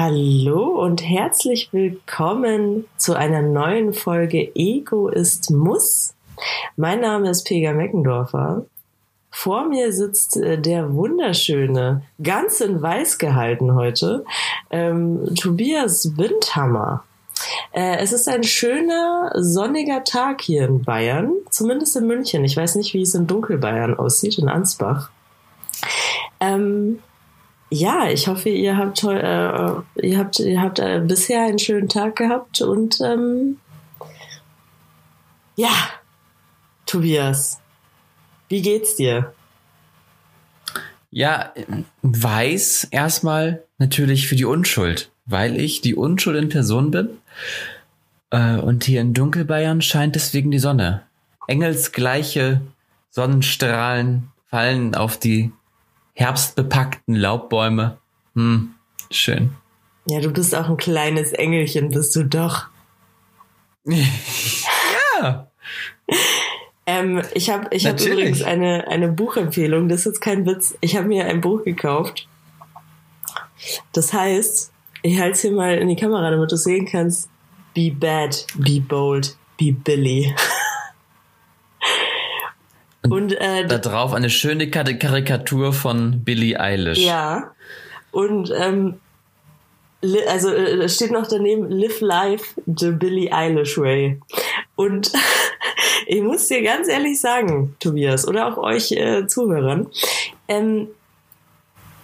Hallo und herzlich willkommen zu einer neuen Folge Ego ist Muss. Mein Name ist Pega Meckendorfer. Vor mir sitzt äh, der wunderschöne, ganz in weiß gehalten heute, ähm, Tobias Windhammer. Äh, es ist ein schöner, sonniger Tag hier in Bayern, zumindest in München. Ich weiß nicht, wie es in Dunkelbayern aussieht, in Ansbach. Ähm, ja, ich hoffe, ihr habt, äh, ihr habt, ihr habt äh, bisher einen schönen Tag gehabt und ähm, ja, Tobias, wie geht's dir? Ja, weiß erstmal natürlich für die Unschuld, weil ich die Unschuld in Person bin. Äh, und hier in Dunkelbayern scheint deswegen die Sonne. Engelsgleiche Sonnenstrahlen fallen auf die herbstbepackten Laubbäume. Hm, schön. Ja, du bist auch ein kleines Engelchen, bist du doch. ja. Ähm, ich habe ich hab übrigens eine, eine Buchempfehlung, das ist jetzt kein Witz. Ich habe mir ein Buch gekauft. Das heißt, ich halte es hier mal in die Kamera, damit du sehen kannst. Be bad, be bold, be Billy. Und äh, da drauf eine schöne Karikatur von Billie Eilish. Ja. Und ähm, also äh, steht noch daneben Live Life the Billie Eilish Way. Und ich muss dir ganz ehrlich sagen, Tobias, oder auch euch äh, Zuhörern, ähm,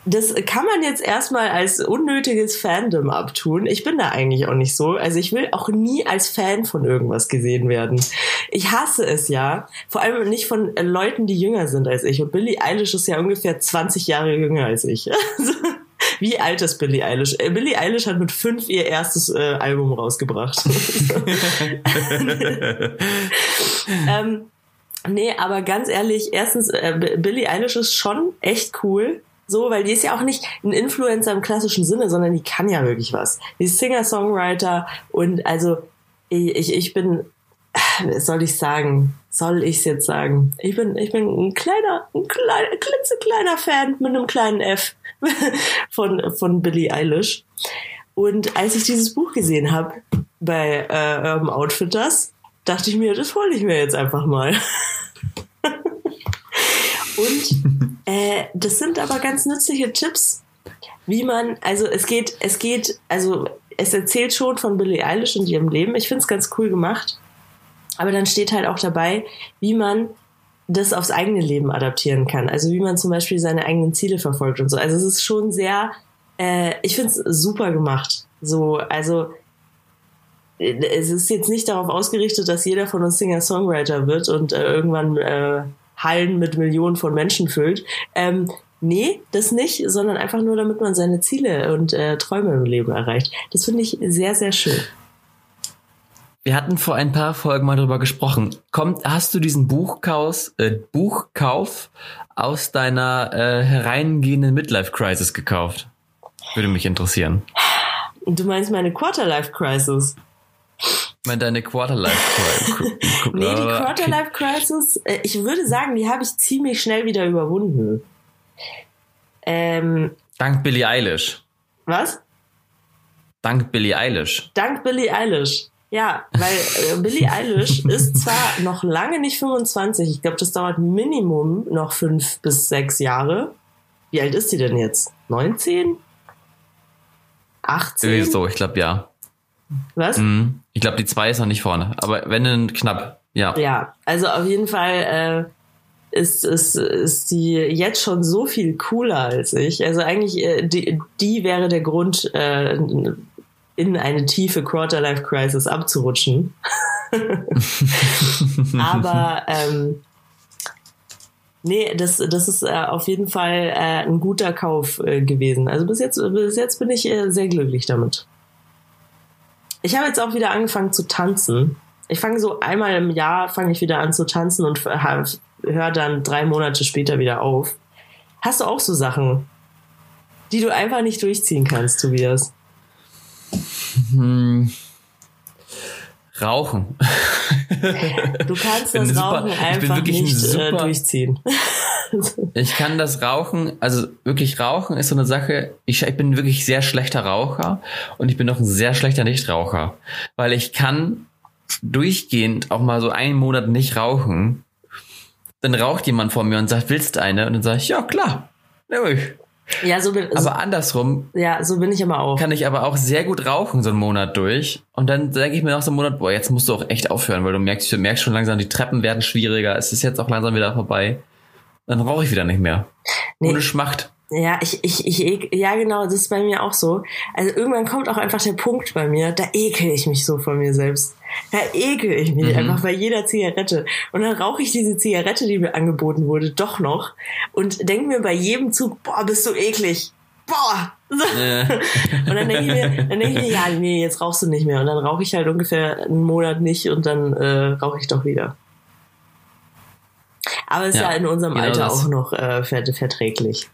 das kann man jetzt erstmal als unnötiges Fandom abtun. Ich bin da eigentlich auch nicht so. Also ich will auch nie als Fan von irgendwas gesehen werden. Ich hasse es ja. Vor allem nicht von Leuten, die jünger sind als ich. Und Billie Eilish ist ja ungefähr 20 Jahre jünger als ich. Wie alt ist Billie Eilish? Äh, Billie Eilish hat mit fünf ihr erstes äh, Album rausgebracht. ähm, nee, aber ganz ehrlich, erstens, äh, Billie Eilish ist schon echt cool. So, weil die ist ja auch nicht ein Influencer im klassischen Sinne, sondern die kann ja wirklich was. Die ist Singer-Songwriter und also ich, ich bin, soll ich sagen, soll ich es jetzt sagen? Ich bin, ich bin ein kleiner, ein kleiner, klitzekleiner Fan mit einem kleinen F von, von Billie Eilish. Und als ich dieses Buch gesehen habe bei äh, Urban Outfitters, dachte ich mir, das hole ich mir jetzt einfach mal. Und äh, das sind aber ganz nützliche Tipps, wie man, also es geht, es geht, also es erzählt schon von Billie Eilish und ihrem Leben. Ich finde es ganz cool gemacht. Aber dann steht halt auch dabei, wie man das aufs eigene Leben adaptieren kann. Also wie man zum Beispiel seine eigenen Ziele verfolgt und so. Also es ist schon sehr, äh, ich finde es super gemacht. So, also es ist jetzt nicht darauf ausgerichtet, dass jeder von uns Singer-Songwriter wird und äh, irgendwann äh, Hallen mit Millionen von Menschen füllt. Ähm, nee, das nicht, sondern einfach nur, damit man seine Ziele und äh, Träume im Leben erreicht. Das finde ich sehr, sehr schön. Wir hatten vor ein paar Folgen mal darüber gesprochen. Kommt, hast du diesen Buchkauf, äh, Buchkauf aus deiner äh, hereingehenden Midlife-Crisis gekauft? Würde mich interessieren. Du meinst meine Quarterlife-Crisis? Meine deine Quarterlife-Crisis. nee, die Quarterlife-Crisis, äh, ich würde sagen, die habe ich ziemlich schnell wieder überwunden. Ähm, Dank Billie Eilish. Was? Dank Billie Eilish. Dank Billie Eilish. Ja, weil äh, Billie Eilish ist zwar noch lange nicht 25, ich glaube, das dauert Minimum noch fünf bis sechs Jahre. Wie alt ist sie denn jetzt? 19? 18? So, ich glaube ja. Was? Mhm. Ich glaube, die zwei ist noch nicht vorne, aber wenn dann knapp, ja. Ja, also auf jeden Fall äh, ist, ist, ist die jetzt schon so viel cooler als ich. Also eigentlich, äh, die, die wäre der Grund, äh, in eine tiefe Quarter-Life-Crisis abzurutschen. Aber ähm, nee, das, das ist äh, auf jeden Fall äh, ein guter Kauf äh, gewesen. Also bis jetzt, bis jetzt bin ich äh, sehr glücklich damit. Ich habe jetzt auch wieder angefangen zu tanzen. Ich fange so einmal im Jahr fange ich wieder an zu tanzen und höre dann drei Monate später wieder auf. Hast du auch so Sachen, die du einfach nicht durchziehen kannst, Tobias? Hm. Rauchen. Du kannst das Rauchen einfach nicht äh, durchziehen. Ich kann das Rauchen, also wirklich Rauchen ist so eine Sache. Ich, ich bin wirklich sehr schlechter Raucher und ich bin auch ein sehr schlechter Nichtraucher, weil ich kann durchgehend auch mal so einen Monat nicht rauchen. Dann raucht jemand vor mir und sagt, willst du eine? Und dann sage ich, ja klar, nehme ich. Ja, so bin, Aber andersrum ja, so bin ich aber auch. kann ich aber auch sehr gut rauchen so einen Monat durch. Und dann denke ich mir nach so einem Monat, boah, jetzt musst du auch echt aufhören, weil du merkst, du merkst schon langsam, die Treppen werden schwieriger. Es ist jetzt auch langsam wieder vorbei. Dann rauche ich wieder nicht mehr. Nee. Ohne Schmacht. Ja, ich, ich, ich, ja genau, das ist bei mir auch so. Also irgendwann kommt auch einfach der Punkt bei mir, da ekel ich mich so von mir selbst. Da ekel ich mich einfach bei jeder Zigarette. Und dann rauche ich diese Zigarette, die mir angeboten wurde, doch noch und denke mir bei jedem Zug, boah, bist du eklig. Boah. Und dann denke ich mir, dann denke ich mir, ja, nee, jetzt rauchst du nicht mehr. Und dann rauche ich halt ungefähr einen Monat nicht und dann äh, rauche ich doch wieder. Aber ist ja, Ja, in unserem genau Alter das. auch noch äh, vert- verträglich.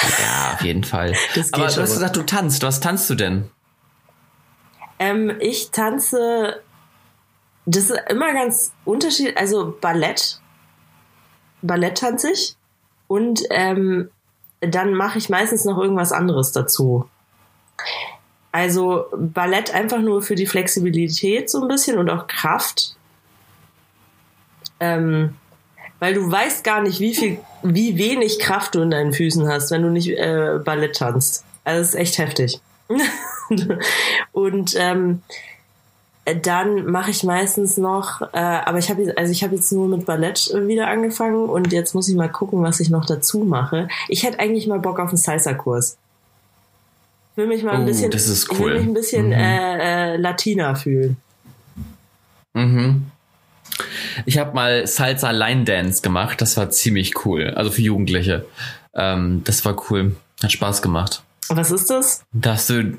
ja, auf jeden Fall. Aber du hast gesagt, du tanzt. Was tanzt du denn? Ähm, ich tanze, das ist immer ganz unterschiedlich, also Ballett. Ballett tanze ich. Und ähm, dann mache ich meistens noch irgendwas anderes dazu. Also Ballett einfach nur für die Flexibilität so ein bisschen und auch Kraft. Ähm, weil du weißt gar nicht, wie viel, wie wenig Kraft du in deinen Füßen hast, wenn du nicht äh, Ballett tanzt. Also es ist echt heftig. und ähm, dann mache ich meistens noch, äh, aber ich habe also ich habe jetzt nur mit Ballett wieder angefangen und jetzt muss ich mal gucken, was ich noch dazu mache. Ich hätte eigentlich mal Bock auf einen Salsa-Kurs. Ich will mich mal ein Oh, bisschen, das ist ich will cool. mich ein bisschen Mhm. äh, äh, Latina fühlen. Mhm. Ich habe mal Salsa Line Dance gemacht. Das war ziemlich cool. Also für Jugendliche. Ähm, das war cool. Hat Spaß gemacht. Was ist das? Dass du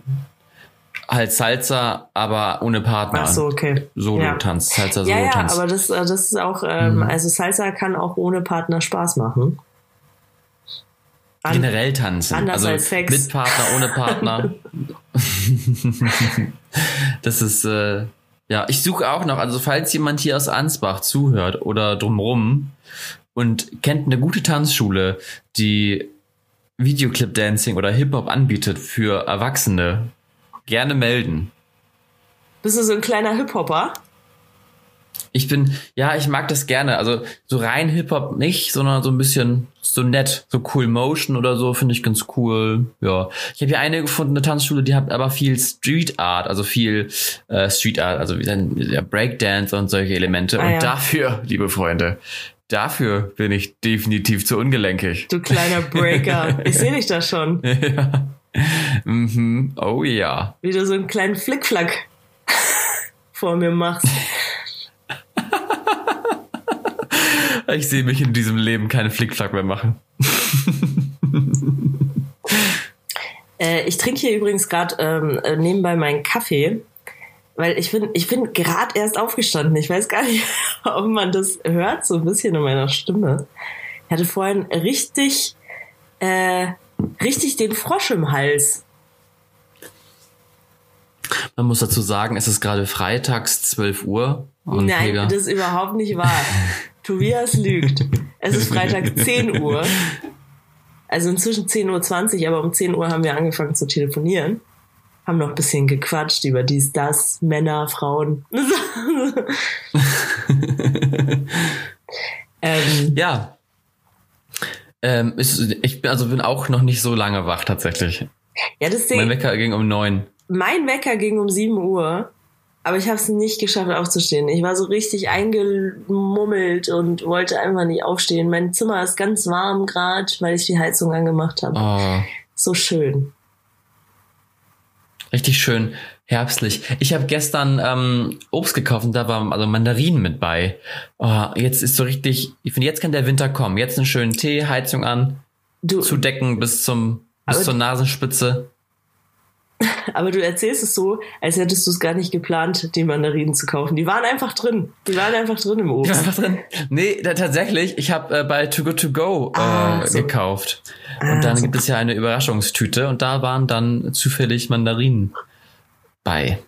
halt Salsa, aber ohne Partner. Ach so, okay. Solo Ja. tanzt. Salsa Solo Ja, ja, aber das, äh, das ist auch, ähm, Mhm. also Salsa kann auch ohne Partner Spaß machen. An- Generell tanzen. anders also als Sex. mit Partner, ohne Partner. das ist, äh, ja, ich suche auch noch, also falls jemand hier aus Ansbach zuhört oder drumrum und kennt eine gute Tanzschule, die Videoclip Dancing oder Hip-Hop anbietet für Erwachsene, gerne melden. Bist du so ein kleiner Hip-Hopper? Ich bin, ja, ich mag das gerne. Also so rein Hip-Hop nicht, sondern so ein bisschen so nett. So Cool Motion oder so finde ich ganz cool. Ja. Ich habe hier eine gefunden, eine Tanzschule, die hat aber viel Street Art, also viel äh, Street Art, also wie dann ja, Breakdance und solche Elemente. Ah, und ja. dafür, liebe Freunde, dafür bin ich definitiv zu ungelenkig. Du kleiner Breaker. ich sehe dich da schon. ja. Mhm. Oh ja. Wie du so einen kleinen Flickflack vor mir machst. Ich sehe mich in diesem Leben keine Flickflack mehr machen. Äh, ich trinke hier übrigens gerade ähm, äh, nebenbei meinen Kaffee, weil ich bin, ich bin gerade erst aufgestanden. Ich weiß gar nicht, ob man das hört, so ein bisschen in meiner Stimme. Ich hatte vorhin richtig, äh, richtig den Frosch im Hals. Man muss dazu sagen, es ist gerade freitags 12 Uhr. Und Nein, Helga- das ist überhaupt nicht wahr. Tobias lügt. Es ist Freitag 10 Uhr. Also inzwischen 10.20 Uhr, aber um 10 Uhr haben wir angefangen zu telefonieren. Haben noch ein bisschen gequatscht über dies, das, Männer, Frauen. ähm, Ja. Ähm, ist, ich bin also bin auch noch nicht so lange wach tatsächlich. ja, das Mein Wecker ging um neun. mein Wecker ging um 7 Uhr, aber ich habe es nicht geschafft aufzustehen. Ich war so richtig eingemummelt und wollte einfach nicht aufstehen. Mein Zimmer ist ganz warm gerade, weil ich die Heizung angemacht habe. Oh, So schön. richtig schön herbstlich. Ich habe gestern ähm, Obst gekauft und da waren also Mandarinen mit bei. Oh, jetzt ist so richtig, ich finde, jetzt kann der Winter kommen. Jetzt einen schönen Tee, Heizung an, Du, zudecken bis zum bis zur Nasenspitze. Aber du erzählst es so, als hättest du es gar nicht geplant, die Mandarinen zu kaufen. Die waren einfach drin. Die waren einfach drin im Ich war Obst. einfach drin. Nee, da, tatsächlich, ich habe äh, bei Too Good To Go äh, Ah, so. gekauft. Ah, Und dann so. gibt es ja eine Überraschungstüte und da waren dann zufällig Mandarinen bei.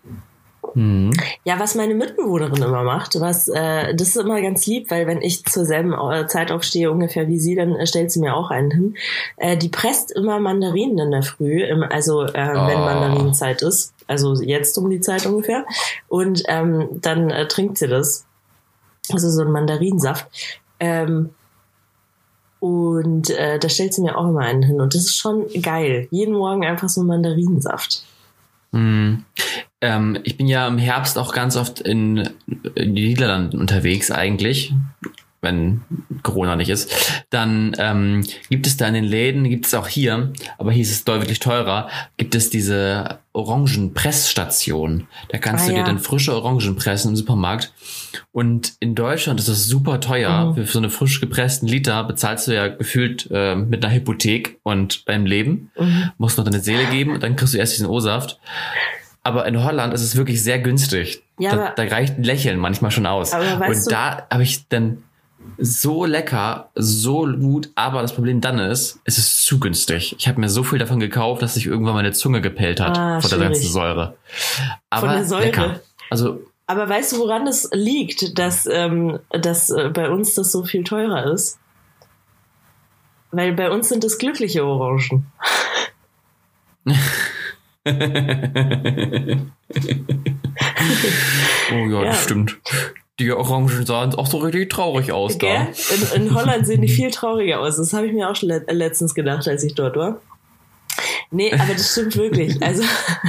Mhm. Ja, was meine Mitbewohnerin immer macht, was äh, das ist immer ganz lieb, weil wenn ich zur selben äh, Zeit aufstehe ungefähr wie sie, dann äh, stellt sie mir auch einen hin. Äh, die presst immer Mandarinen in der Früh, im, also äh, wenn Oh. Mandarinenzeit ist, also jetzt um die Zeit ungefähr, und ähm, dann äh, trinkt sie das, also so ein Mandarinsaft. Ähm, und äh, da stellt sie mir auch immer einen hin und das ist schon geil. Jeden Morgen einfach so ein Mandarinensaft. Mhm. Ähm, ich bin ja im Herbst auch ganz oft in, in die Niederlanden unterwegs eigentlich, wenn Corona nicht ist. Dann ähm, gibt es da in den Läden, gibt es auch hier, aber hier ist es deutlich teurer, gibt es diese Orangenpressstation. Da kannst Ah, du dir ja. dann frische Orangen pressen im Supermarkt. Und in Deutschland ist das super teuer. Mhm. Für so eine frisch gepressten Liter bezahlst du ja gefühlt äh, mit einer Hypothek und beim Leben Mhm. musst noch deine Seele geben und dann kriegst du erst diesen O-Saft. Aber in Holland ist es wirklich sehr günstig. Ja, da, da reicht ein Lächeln manchmal schon aus. Und du- da habe ich dann so lecker, so gut, aber das Problem dann ist, es ist zu günstig. Ich habe mir so viel davon gekauft, dass sich irgendwann meine Zunge gepellt hat Ah, von der schwierig. ganzen Säure. Aber der Säure? lecker. Also Aber weißt du, woran es liegt, dass, ähm, dass äh, bei uns das so viel teurer ist? Weil bei uns sind es glückliche Orangen. oh ja, Ja. das stimmt. Die Orangen sahen auch so richtig traurig aus Gell? da. In, in Holland sehen die viel trauriger aus. Das habe ich mir auch schon le letztens gedacht, als ich dort war. Nee, aber das stimmt wirklich. Also,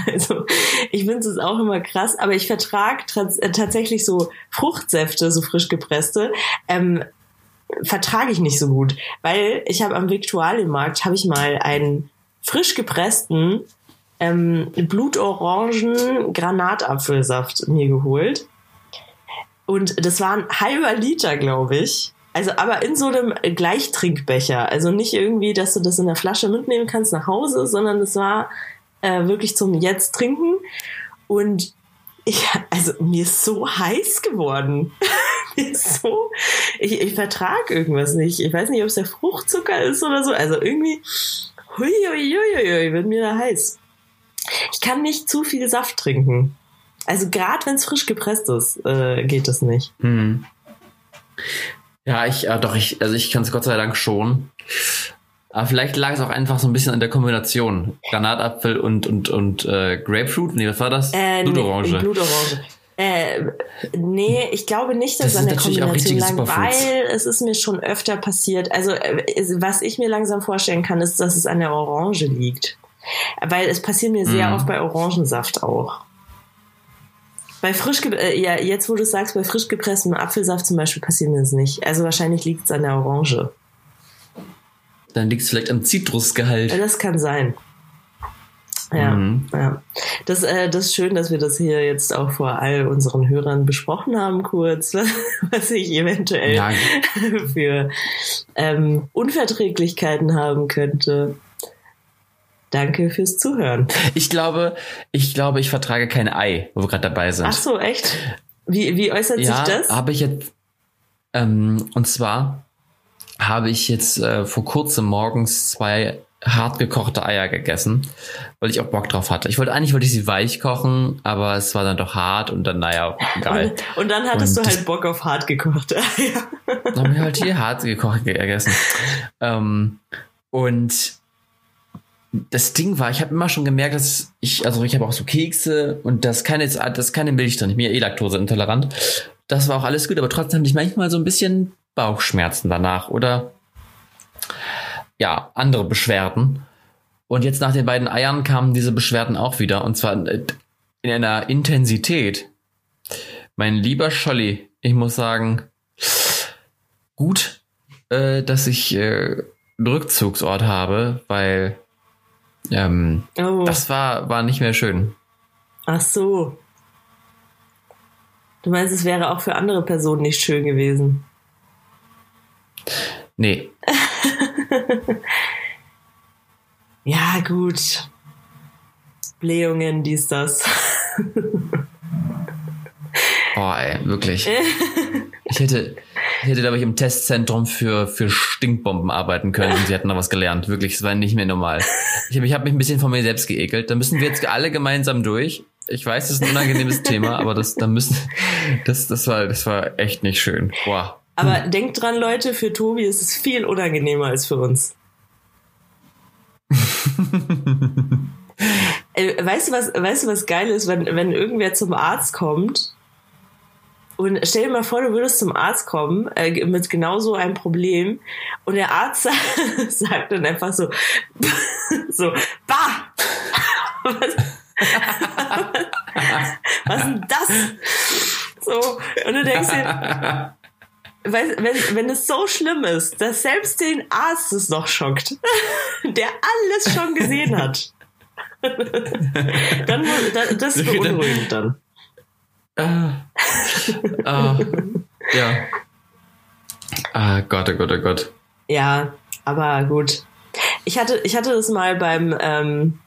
also ich finde es auch immer krass, aber ich vertrage äh, tatsächlich so Fruchtsäfte, so frisch gepresste, ähm, vertrage ich nicht so gut, weil ich habe am Viktualienmarkt habe ich mal einen frisch gepressten ähm, Blutorangen Granatapfelsaft mir geholt. Und das war ein halber Liter, glaube ich. Also aber in so einem Gleichtrinkbecher. Also nicht irgendwie, dass du das in der Flasche mitnehmen kannst nach Hause, sondern es war äh, wirklich zum Jetzt trinken. Und ich, also mir ist so heiß geworden. mir ist so, ich, ich vertrage irgendwas nicht. Ich weiß nicht, ob es der Fruchtzucker ist oder so. Also irgendwie, hui, hui, hui, hui, wird mir da heiß. Ich kann nicht zu viel Saft trinken. Also gerade wenn es frisch gepresst ist, äh, geht das nicht. Hm. Ja, ich, äh, doch, ich, also ich kann es Gott sei Dank schon. Aber vielleicht lag es auch einfach so ein bisschen an der Kombination. Granatapfel und, und, und äh, Grapefruit. Nee, was war das? Äh, Blutorange. Nee, Blutorange. Äh, nee, ich glaube nicht, dass Das es an der Kombination lag, weil es ist mir schon öfter passiert. Also äh, was ich mir langsam vorstellen kann, ist, dass es an der Orange liegt. Weil es passiert mir sehr Mhm. oft bei Orangensaft auch. Bei frisch, äh, ja, jetzt wo du sagst, bei frisch gepresstem Apfelsaft zum Beispiel passiert mir das nicht. Also wahrscheinlich liegt es an der Orange. Dann liegt es vielleicht am Zitrusgehalt. Ja, das kann sein. Ja, Mhm. ja. Das, äh, das ist schön, dass wir das hier jetzt auch vor all unseren Hörern besprochen haben, kurz, was ich eventuell Ja. für ähm, Unverträglichkeiten haben könnte. Danke fürs Zuhören. Ich glaube, ich glaube, ich vertrage kein Ei, wo wir gerade dabei sind. Ach so, echt? Wie, wie äußert ja, sich das? habe ich jetzt. Ähm, und zwar habe ich jetzt äh, vor kurzem morgens zwei hart gekochte Eier gegessen, weil ich auch Bock drauf hatte. Ich wollte eigentlich wollte ich sie weich kochen, aber es war dann doch hart und dann naja egal. Und, und dann hattest Und du halt Bock auf hart gekochte Eier. Dann haben wir halt hier hart gekocht gegessen. Ähm, und das Ding war, ich habe immer schon gemerkt, dass ich, also ich habe auch so Kekse und das keine, das keine Milch drin. Ich bin ja eh laktoseintolerant. Das war auch alles gut, aber trotzdem hatte ich manchmal so ein bisschen Bauchschmerzen danach oder ja, andere Beschwerden. Und jetzt nach den beiden Eiern kamen diese Beschwerden auch wieder und zwar in einer Intensität. Mein lieber Scholli, ich muss sagen, gut, äh, dass ich äh, einen Rückzugsort habe, weil ähm, Oh, das war, war nicht mehr schön. ach so. Du meinst, es wäre auch für andere Personen nicht schön gewesen. Nee, Ja, gut. Blähungen, dies, das. boah, ey, wirklich. Ich hätte, hätte, glaube ich, im Testzentrum für, für Stinkbomben arbeiten können und sie hätten da was gelernt. Wirklich, es war nicht mehr normal. Ich habe ich hab mich ein bisschen von mir selbst geekelt. Da müssen wir jetzt alle gemeinsam durch. Ich weiß, das ist ein unangenehmes Thema, aber das, da müssen, das, das war, das war echt nicht schön. Boah. Aber denkt dran, Leute, für Tobi ist es viel unangenehmer als für uns. Äh, weißt du, was, weißt du, was geil ist, wenn, wenn irgendwer zum Arzt kommt und stell dir mal vor, du würdest zum Arzt kommen äh, mit genau so einem Problem und der Arzt sagt dann einfach so, so, bah! Was, was ist das? So, und du denkst dir, wenn, wenn es so schlimm ist, dass selbst den Arzt es noch schockt, der alles schon gesehen hat, dann, das ist beunruhigend dann. Ah, ah, ja. Ah, Gott, oh Gott, oh Gott. Ja, aber gut. Ich hatte, ich hatte das mal beim, ähm,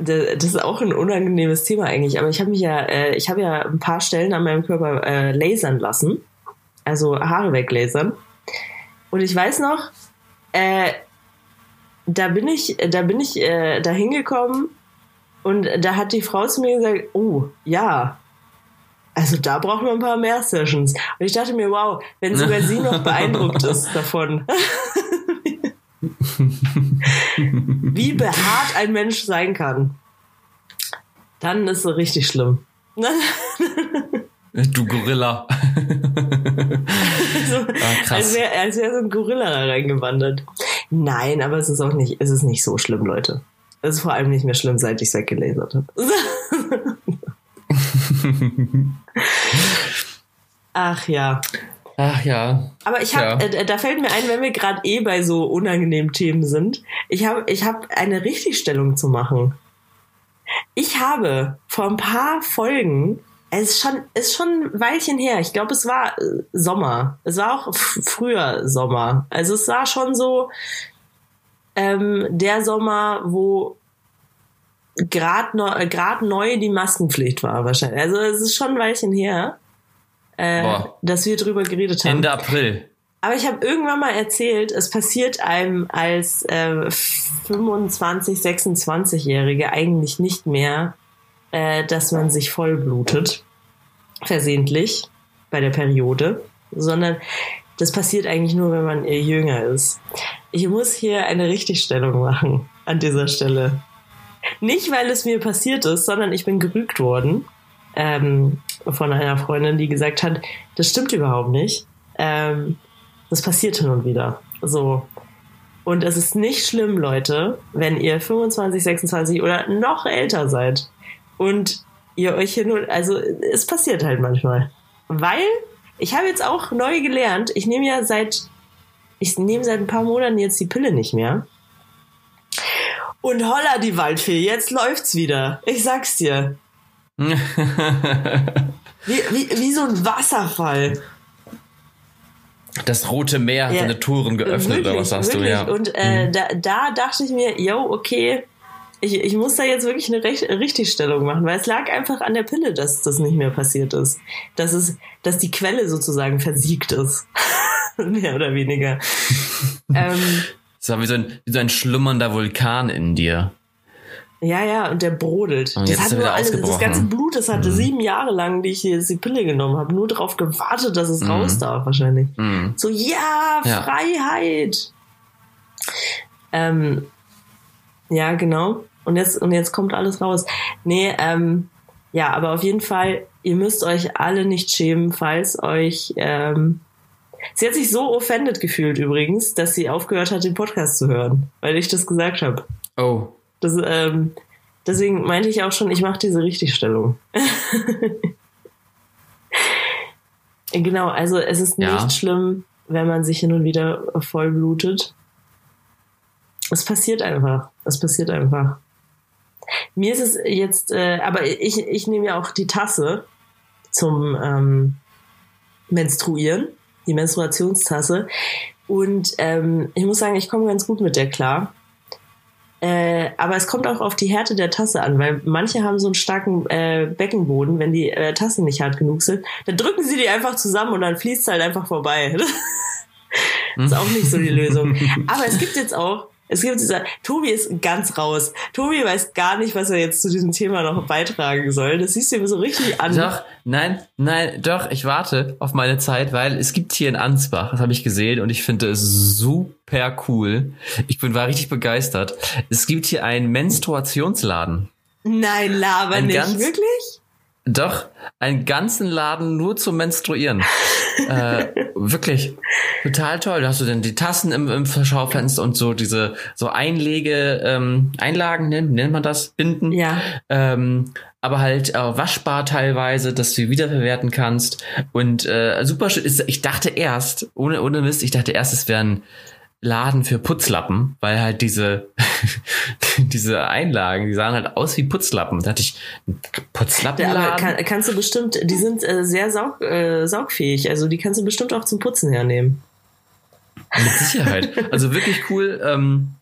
das ist auch ein unangenehmes Thema eigentlich, aber ich habe mich ja, äh, ich habe ja ein paar Stellen an meinem Körper äh, lasern lassen, also Haare weglasern. Und ich weiß noch, äh, da bin ich, da bin ich äh, da hingekommen und da hat die Frau zu mir gesagt, oh ja, also da braucht man ein paar mehr Sessions. Und ich dachte mir, wow, wenn sogar sie noch beeindruckt ist davon. Wie behaart ein Mensch sein kann. Dann ist es richtig schlimm. Du Gorilla. so, ah. Als wäre als wär so ein Gorilla da reingewandert. Nein, aber es ist auch nicht, es ist nicht so schlimm, Leute. Es ist vor allem nicht mehr schlimm, seit ich es weggelasert habe. Ach ja. Ach ja. Aber ich habe, ja. äh, da fällt mir ein, wenn wir gerade eh bei so unangenehmen Themen sind, ich habe ich hab eine Richtigstellung zu machen. Ich habe vor ein paar Folgen, es ist schon, ist schon ein Weilchen her, ich glaube, es war äh, Sommer. Es war auch früher Sommer. Also es war schon so ähm, der Sommer, wo gerade neu, grad neu die Maskenpflicht war wahrscheinlich. Also es ist schon ein Weilchen her, äh, dass wir drüber geredet haben. Ende April. Aber ich habe irgendwann mal erzählt, es passiert einem als äh, 25, 26-Jährige eigentlich nicht mehr, äh, dass man sich vollblutet, versehentlich bei der Periode, sondern das passiert eigentlich nur, wenn man jünger ist. Ich muss hier eine Richtigstellung machen an dieser Stelle. Nicht, weil es mir passiert ist, sondern ich bin gerügt worden ähm, von einer Freundin, die gesagt hat, das stimmt überhaupt nicht. Ähm, das passiert hin und wieder. So. Und es ist nicht schlimm, Leute, wenn ihr 25, 26 oder noch älter seid und ihr euch hin und also es passiert halt manchmal. Weil ich habe jetzt auch neu gelernt, ich nehme ja seit ich nehme seit ein paar Monaten jetzt die Pille nicht mehr. Und holla die Waldfee, jetzt läuft's wieder. Ich sag's dir. wie, wie, wie so ein Wasserfall. Das Rote Meer hat ja, seine Touren geöffnet, wirklich, oder was sagst wirklich. du? Ja. Und äh, mhm. da, da dachte ich mir, yo, okay, ich, ich muss da jetzt wirklich eine Recht, Richtigstellung machen, weil es lag einfach an der Pille, dass das nicht mehr passiert ist. Dass, es, dass die Quelle sozusagen versiegt ist. mehr oder weniger. ähm, das war wie so, ein, wie so ein schlummernder Vulkan in dir. Ja, ja, und der brodelt. Und das hat nur alles, das ganze Blut, das hatte mhm. sieben Jahre lang, die ich jetzt die Pille genommen habe, nur darauf gewartet, dass es mhm. raus darf, wahrscheinlich. Mhm. So, ja, Freiheit. Ja. Ähm, ja, genau. Und jetzt, und jetzt kommt alles raus. Nee, ähm, ja, aber auf jeden Fall, ihr müsst euch alle nicht schämen, falls euch ähm, Sie hat sich so offended gefühlt übrigens, dass sie aufgehört hat, den Podcast zu hören, weil ich das gesagt habe. Oh. Das, ähm, deswegen meinte ich auch schon, ich mache diese Richtigstellung. genau, also es ist ja. nicht schlimm, wenn man sich hin und wieder voll blutet. Es passiert einfach. Es passiert einfach. Mir ist es jetzt, äh, aber ich, ich nehme ja auch die Tasse zum ähm, Menstruieren die Menstruationstasse. Und ähm, ich muss sagen, ich komme ganz gut mit der klar. Äh, aber es kommt auch auf die Härte der Tasse an, weil manche haben so einen starken äh, Beckenboden, wenn die äh, Tassen nicht hart genug sind, dann drücken sie die einfach zusammen und dann fließt es halt einfach vorbei. das ist auch nicht so die Lösung. Aber es gibt jetzt auch Es gibt dieser, Tobi ist ganz raus. Tobi weiß gar nicht, was er jetzt zu diesem Thema noch beitragen soll. Das siehst du mir so richtig an. Doch, nein, nein, doch, ich warte auf meine Zeit, weil es gibt hier in Ansbach, das habe ich gesehen und ich finde es super cool. Ich bin war richtig begeistert. Es gibt hier einen Menstruationsladen. Nein, laber Ein nicht. ganz- Wirklich? Doch, einen ganzen Laden nur zum Menstruieren. äh, wirklich. Total toll. Da hast du denn die Tassen im, im Schaufenster und so diese so Einlege, ähm, Einlagen nennt, nennt man das? Binden. Ja. Ähm, aber halt äh, waschbar teilweise, dass du wiederverwerten kannst. Und äh, super schön. ist- Ich dachte erst, ohne, ohne Mist, ich dachte erst, es wäre ein Laden für Putzlappen, weil halt diese, diese Einlagen, die sahen halt aus wie Putzlappen. Da dachte ich, Putzlappenladen? aber kann, kannst du bestimmt, die sind äh, sehr saug, äh, saugfähig. Also die kannst du bestimmt auch zum Putzen hernehmen. Mit Sicherheit. Also wirklich cool. Ähm,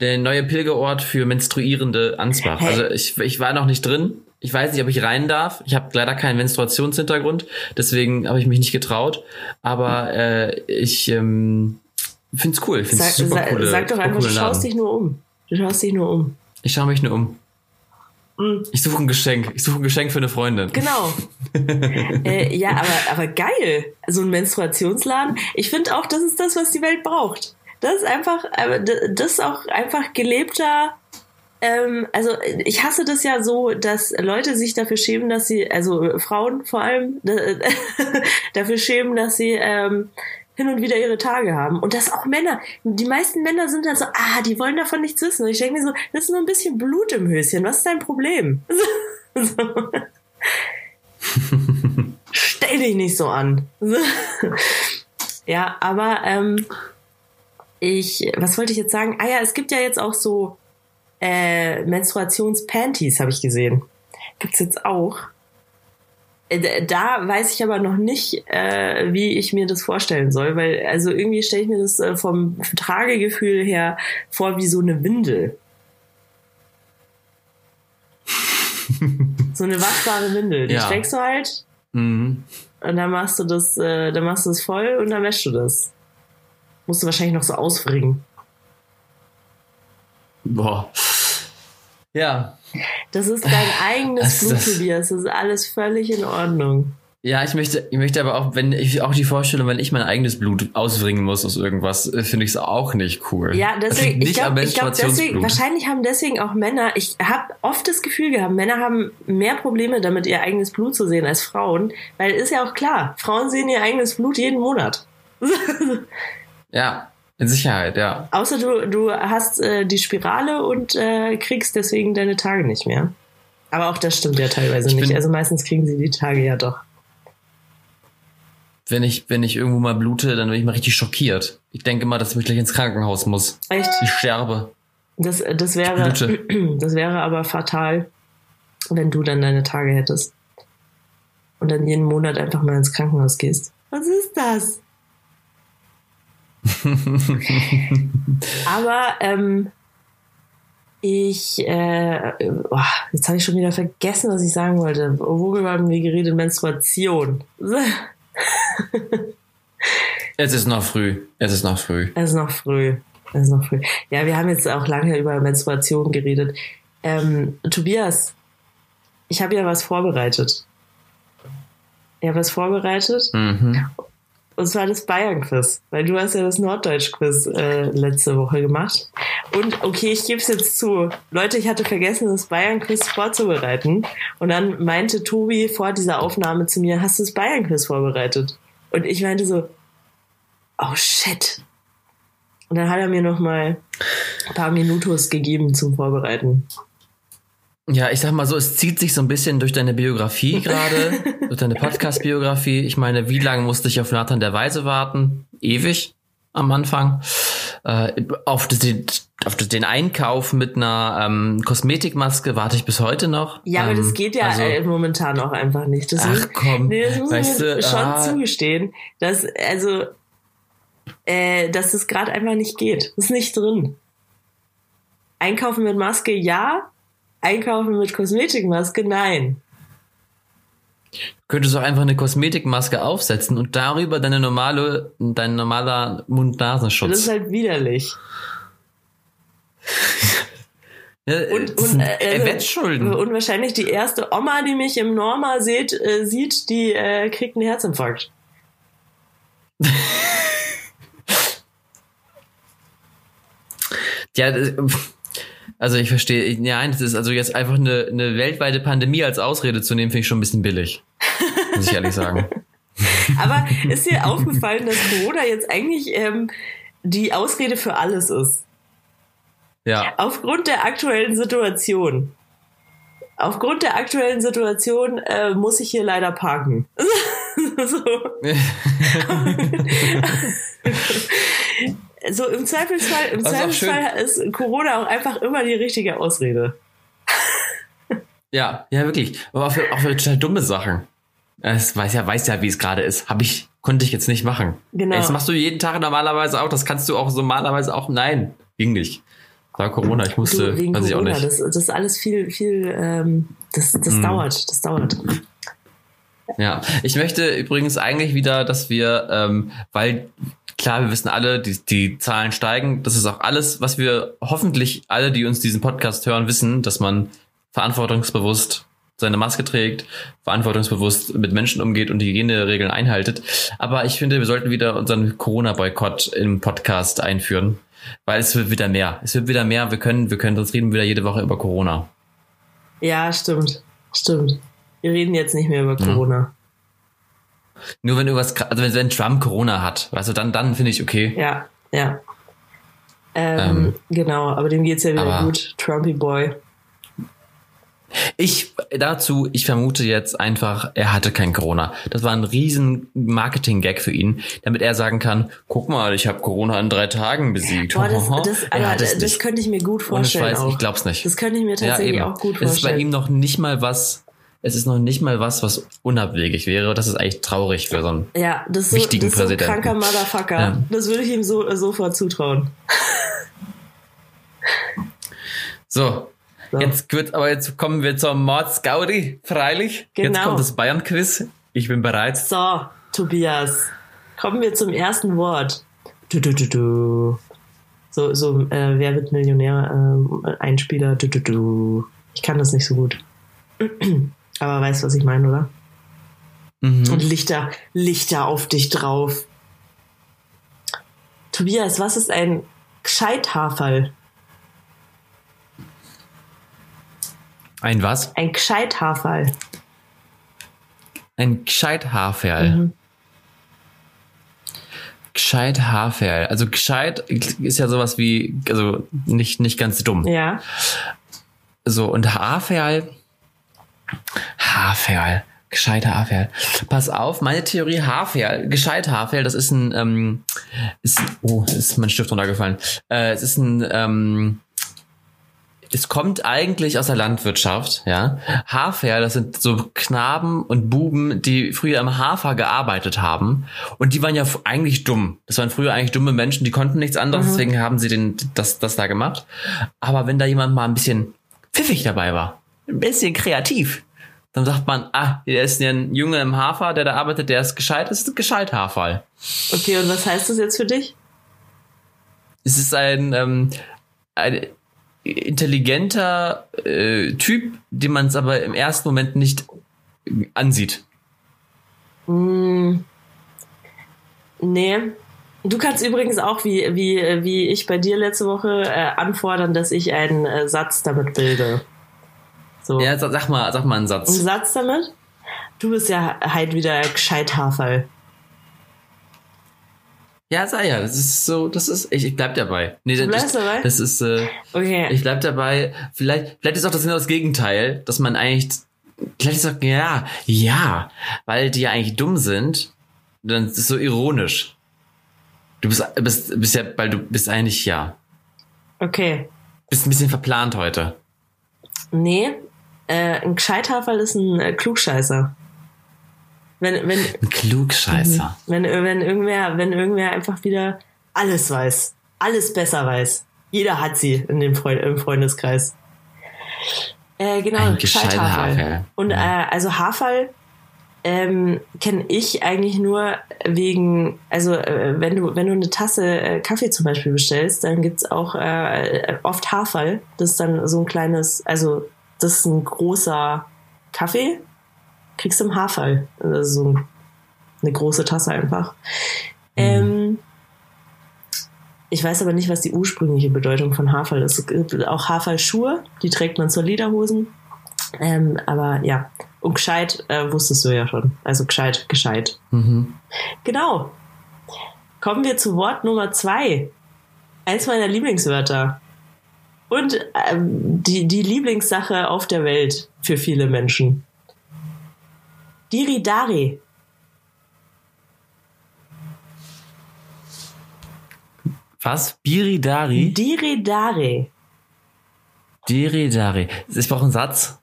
der neue Pilgerort für Menstruierende Ansbach. Hä? Also ich, ich war noch nicht drin. Ich weiß nicht, ob ich rein darf. Ich habe leider keinen Menstruationshintergrund, deswegen habe ich mich nicht getraut. Aber äh, ich ähm, finde es cool. Ich finde Sag, es super coole, sag doch einfach, du schaust dich nur um. Du schaust dich nur um. Ich schaue mich nur um. Mhm. Ich suche ein Geschenk. Ich suche ein Geschenk für eine Freundin. Genau. äh, ja, aber, aber geil. So ein Menstruationsladen. Ich finde auch, das ist das, was die Welt braucht. Das ist einfach, das ist auch einfach gelebter. Ähm, also ich hasse das ja so, dass Leute sich dafür schämen, dass sie, also Frauen vor allem, dafür schämen, dass sie ähm, hin und wieder ihre Tage haben. Und das auch Männer. Die meisten Männer sind dann so, ah, die wollen davon nichts wissen. Und ich denke mir so, das ist nur ein bisschen Blut im Höschen. Was ist dein Problem? so. Stell dich nicht so an. ja, aber ähm, ich, was wollte ich jetzt sagen? Ah ja, es gibt ja jetzt auch so äh, Menstruationspanties, habe ich gesehen. Gibt's jetzt auch. Da weiß ich aber noch nicht, äh, wie ich mir das vorstellen soll, weil also irgendwie stelle ich mir das äh, vom Tragegefühl her vor wie so eine Windel. so eine waschbare Windel. Die Ja. trägst du halt Mhm. und dann machst du das, äh, dann machst du es voll und dann wäschst du das. Musst du wahrscheinlich noch so ausfringen. Boah. Ja. Das ist dein eigenes Blut, Tobias. Das ist alles völlig in Ordnung. Ja, ich möchte, ich möchte aber auch, wenn ich auch die Vorstellung, wenn ich mein eigenes Blut ausbringen muss aus irgendwas, äh, finde ich es auch nicht cool. Ja, Das deswegen, ich glaube, glaub deswegen, wahrscheinlich haben deswegen auch Männer, ich habe oft das Gefühl gehabt, Männer haben mehr Probleme damit, ihr eigenes Blut zu sehen als Frauen, weil ist ja auch klar, Frauen sehen ihr eigenes Blut jeden Monat. Ja, in Sicherheit, ja. Außer du, du hast äh, die Spirale und äh, kriegst deswegen deine Tage nicht mehr. Aber auch das stimmt ja teilweise Ich nicht. Also meistens kriegen sie die Tage ja doch. Wenn ich, wenn ich irgendwo mal blute, dann bin ich mal richtig schockiert. Ich denke mal, dass ich gleich ins Krankenhaus muss. Echt? Ich sterbe. Das, das wäre, das wäre aber fatal, wenn du dann deine Tage hättest. Und dann jeden Monat einfach mal ins Krankenhaus gehst. Was ist das? aber ähm, ich, äh, oh, jetzt habe ich schon wieder vergessen, was ich sagen wollte. Worüber haben wir geredet? Menstruation. Es ist noch früh. Es ist noch früh. Es ist noch früh. Es ist noch früh. Ja, wir haben jetzt auch lange über Menstruation geredet. Ähm, Tobias, ich habe ja was vorbereitet. Ich habe was vorbereitet. Mhm. Und zwar das Bayern-Quiz. Weil du hast ja das Norddeutsch-Quiz äh, letzte Woche gemacht. Und okay, ich gebe es jetzt zu. Leute, ich hatte vergessen, das Bayern-Quiz vorzubereiten. Und dann meinte Tobi vor dieser Aufnahme zu mir, hast du das Bayern-Quiz vorbereitet? Und ich meinte so, oh shit. Und dann hat er mir noch mal ein paar Minutos gegeben zum Vorbereiten. Ja, ich sag mal so, es zieht sich so ein bisschen durch deine Biografie gerade, durch deine Podcast-Biografie. Ich meine, wie lange musste ich auf Nathan der Weise warten? Ewig am Anfang. Äh, auf, den, auf den Einkauf mit einer ähm, Kosmetikmaske warte ich bis heute noch. Ja, aber ähm, das geht ja also, äh, momentan auch einfach nicht. Das Ach muss- komm, nee, das muss weißt du, schon ah. zugestehen, dass also äh, dass es gerade einfach nicht geht. Das ist nicht drin. Einkaufen mit Maske ja, einkaufen mit Kosmetikmaske nein. könntest du einfach eine Kosmetikmaske aufsetzen und darüber deine normale, dein normaler Das Mund-Nasenschutz. ist halt widerlich. Und, das und, sind äh, Wettschulden. und wahrscheinlich die erste Oma, die mich im Norma sieht, äh, sieht die äh, kriegt einen Herzinfarkt. Ja, das- also ich verstehe, nein, das ist also jetzt einfach eine, eine weltweite Pandemie als Ausrede zu nehmen, finde ich schon ein bisschen billig. Muss ich ehrlich sagen. Aber ist dir aufgefallen, dass Corona jetzt eigentlich ähm, die Ausrede für alles ist? Ja. Aufgrund der aktuellen Situation. Aufgrund der aktuellen Situation äh, muss ich hier leider parken. so. So im Zweifelsfall, im Das Zweifelsfall ist Corona auch einfach immer die richtige Ausrede. Ja, ja, wirklich. Aber auch für, auch für total dumme Sachen. Es weiß ja, weiß ja, wie es gerade ist. Hab ich, konnte ich jetzt nicht machen. Genau. Das machst du jeden Tag normalerweise auch. Das kannst du auch so normalerweise auch. Nein, ging nicht. War Corona, ich musste, Du, wegen weiß ich auch Corona, nicht. das, das ist alles viel, viel, ähm, das, das Mhm. dauert, das dauert. Ja, ich möchte übrigens eigentlich wieder, dass wir, ähm, weil klar, wir wissen alle, die, die Zahlen steigen. Das ist auch alles, was wir hoffentlich alle, die uns diesen Podcast hören, wissen, dass man verantwortungsbewusst seine Maske trägt, verantwortungsbewusst mit Menschen umgeht und Hygieneregeln einhaltet. Aber ich finde, wir sollten wieder unseren Corona-Boykott im Podcast einführen, weil es wird wieder mehr. Es wird wieder mehr. Wir können, wir können, sonst reden wir wieder jede Woche über Corona. Ja, stimmt, stimmt. Wir reden jetzt nicht mehr über Mhm. Corona. Nur wenn irgendwas, also wenn, wenn Trump Corona hat, weißt du, dann, dann finde ich okay. Ja, ja. Ähm, Ähm, genau, aber dem geht's ja wieder gut. Trumpy Boy. Ich dazu, ich vermute jetzt einfach, er hatte kein Corona. Das war ein riesen Marketing-Gag für ihn, damit er sagen kann, guck mal, ich habe Corona in drei Tagen besiegt. Boah, das, das, er es das nicht. könnte ich mir gut Ohne vorstellen. Scheiß, auch. ich glaub's nicht. Das könnte ich mir tatsächlich auch gut Es ist bei vorstellen. ihm noch nicht mal was, es ist noch nicht mal was, was unabwegig wäre. Das ist eigentlich traurig für so einen. ja, das ist so, wichtigen das ist so ein Präsidenten. kranker Motherfucker. Ja. Das würde ich ihm so, äh, sofort zutrauen. So. So. Jetzt wird, aber jetzt kommen wir zur Mordsgaudi, freilich. Jetzt Genau. kommt das Bayern-Quiz. Ich bin bereit. So, Tobias, kommen wir zum ersten Wort. Du, du, du, du. So, so äh, wer wird Millionär? Ähm, Einspieler. Du, du, du. Ich kann das nicht so gut. Aber weißt, was ich meine, oder? Mhm. Und Lichter, Lichter auf dich drauf. Tobias, was ist ein Gescheithaferl? Ein was? Ein Gescheithaferl. Ein gescheit Haarferl. Mhm. Gescheit Haarferl. Also gescheit ist ja sowas wie, also nicht, nicht ganz dumm. Ja. So, und Haarferl. Haarferl. Gescheit Haarferl. Pass auf, meine Theorie Haarferl, gescheit Haarferl, das ist ein, ähm, ist, oh, ist mein Stift runtergefallen. Äh, es ist ein, ähm, es kommt eigentlich aus der Landwirtschaft, ja. Haarferl, das sind so Knaben und Buben, die früher im Hafer gearbeitet haben. Und die waren ja eigentlich dumm. Das waren früher eigentlich dumme Menschen, die konnten nichts anderes, deswegen haben sie den, das, das da gemacht. Aber wenn da jemand mal ein bisschen pfiffig dabei war, ein bisschen kreativ, dann sagt man, ah, der ist ein Junge im Hafer, der da arbeitet, der ist gescheit, das ist ein gescheit Haarfall. Okay, und was heißt das jetzt für dich? Es ist ein, ähm, ein intelligenter äh, Typ, den man es aber im ersten Moment nicht ansieht. Hm, nee. Du kannst übrigens auch, wie, wie, wie ich bei dir letzte Woche, äh, anfordern, dass ich einen äh, Satz damit bilde. So. Ja, sag mal, sag mal einen Ein Satz. Satz damit? Du bist ja halt wieder gescheit Haferl. Ja, sei ja, das ist so, das ist, ich, ich bleib dabei. Nee, das, bleibst dabei? Das ist, äh, Okay. ich bleib dabei. Vielleicht, vielleicht ist auch das genau das Gegenteil, dass man eigentlich, vielleicht ist auch, ja, ja, weil die ja eigentlich dumm sind, dann ist es so ironisch. Du bist, bist, bist ja, weil du bist eigentlich, ja, okay. bist ein bisschen verplant heute. Nee. Äh, ein Gescheithaferl ist ein äh, Klugscheißer. Wenn, wenn, Ein Klugscheißer. wenn, wenn irgendwer, wenn irgendwer einfach wieder alles weiß, alles besser weiß. Jeder hat sie in dem Freund, im Freundeskreis. Äh, genau, Ein Gescheithaferl. Haferl. Und äh, also Haferl ähm, kenne ich eigentlich nur wegen, also äh, wenn du wenn du eine Tasse äh, Kaffee zum Beispiel bestellst, dann gibt's auch äh, oft Haferl. Das ist dann so ein kleines, also das ist ein großer Kaffee, kriegst du im Haferl. Also so eine große Tasse einfach. Mhm. Ähm, ich weiß aber nicht, was die ursprüngliche Bedeutung von Haferl ist. Es gibt auch Haferlschuhe, die trägt man zur Lederhosen. Ähm, aber ja, und gescheit äh, wusstest du ja schon. Also gescheit, gescheit. Mhm. Genau. Kommen wir zu Wort Nummer zwei. Eins meiner Lieblingswörter. Und ähm, die, die Lieblingssache auf der Welt für viele Menschen. Diridari. Was? Biridari? Diridari. Diridari. Ich brauche einen Satz.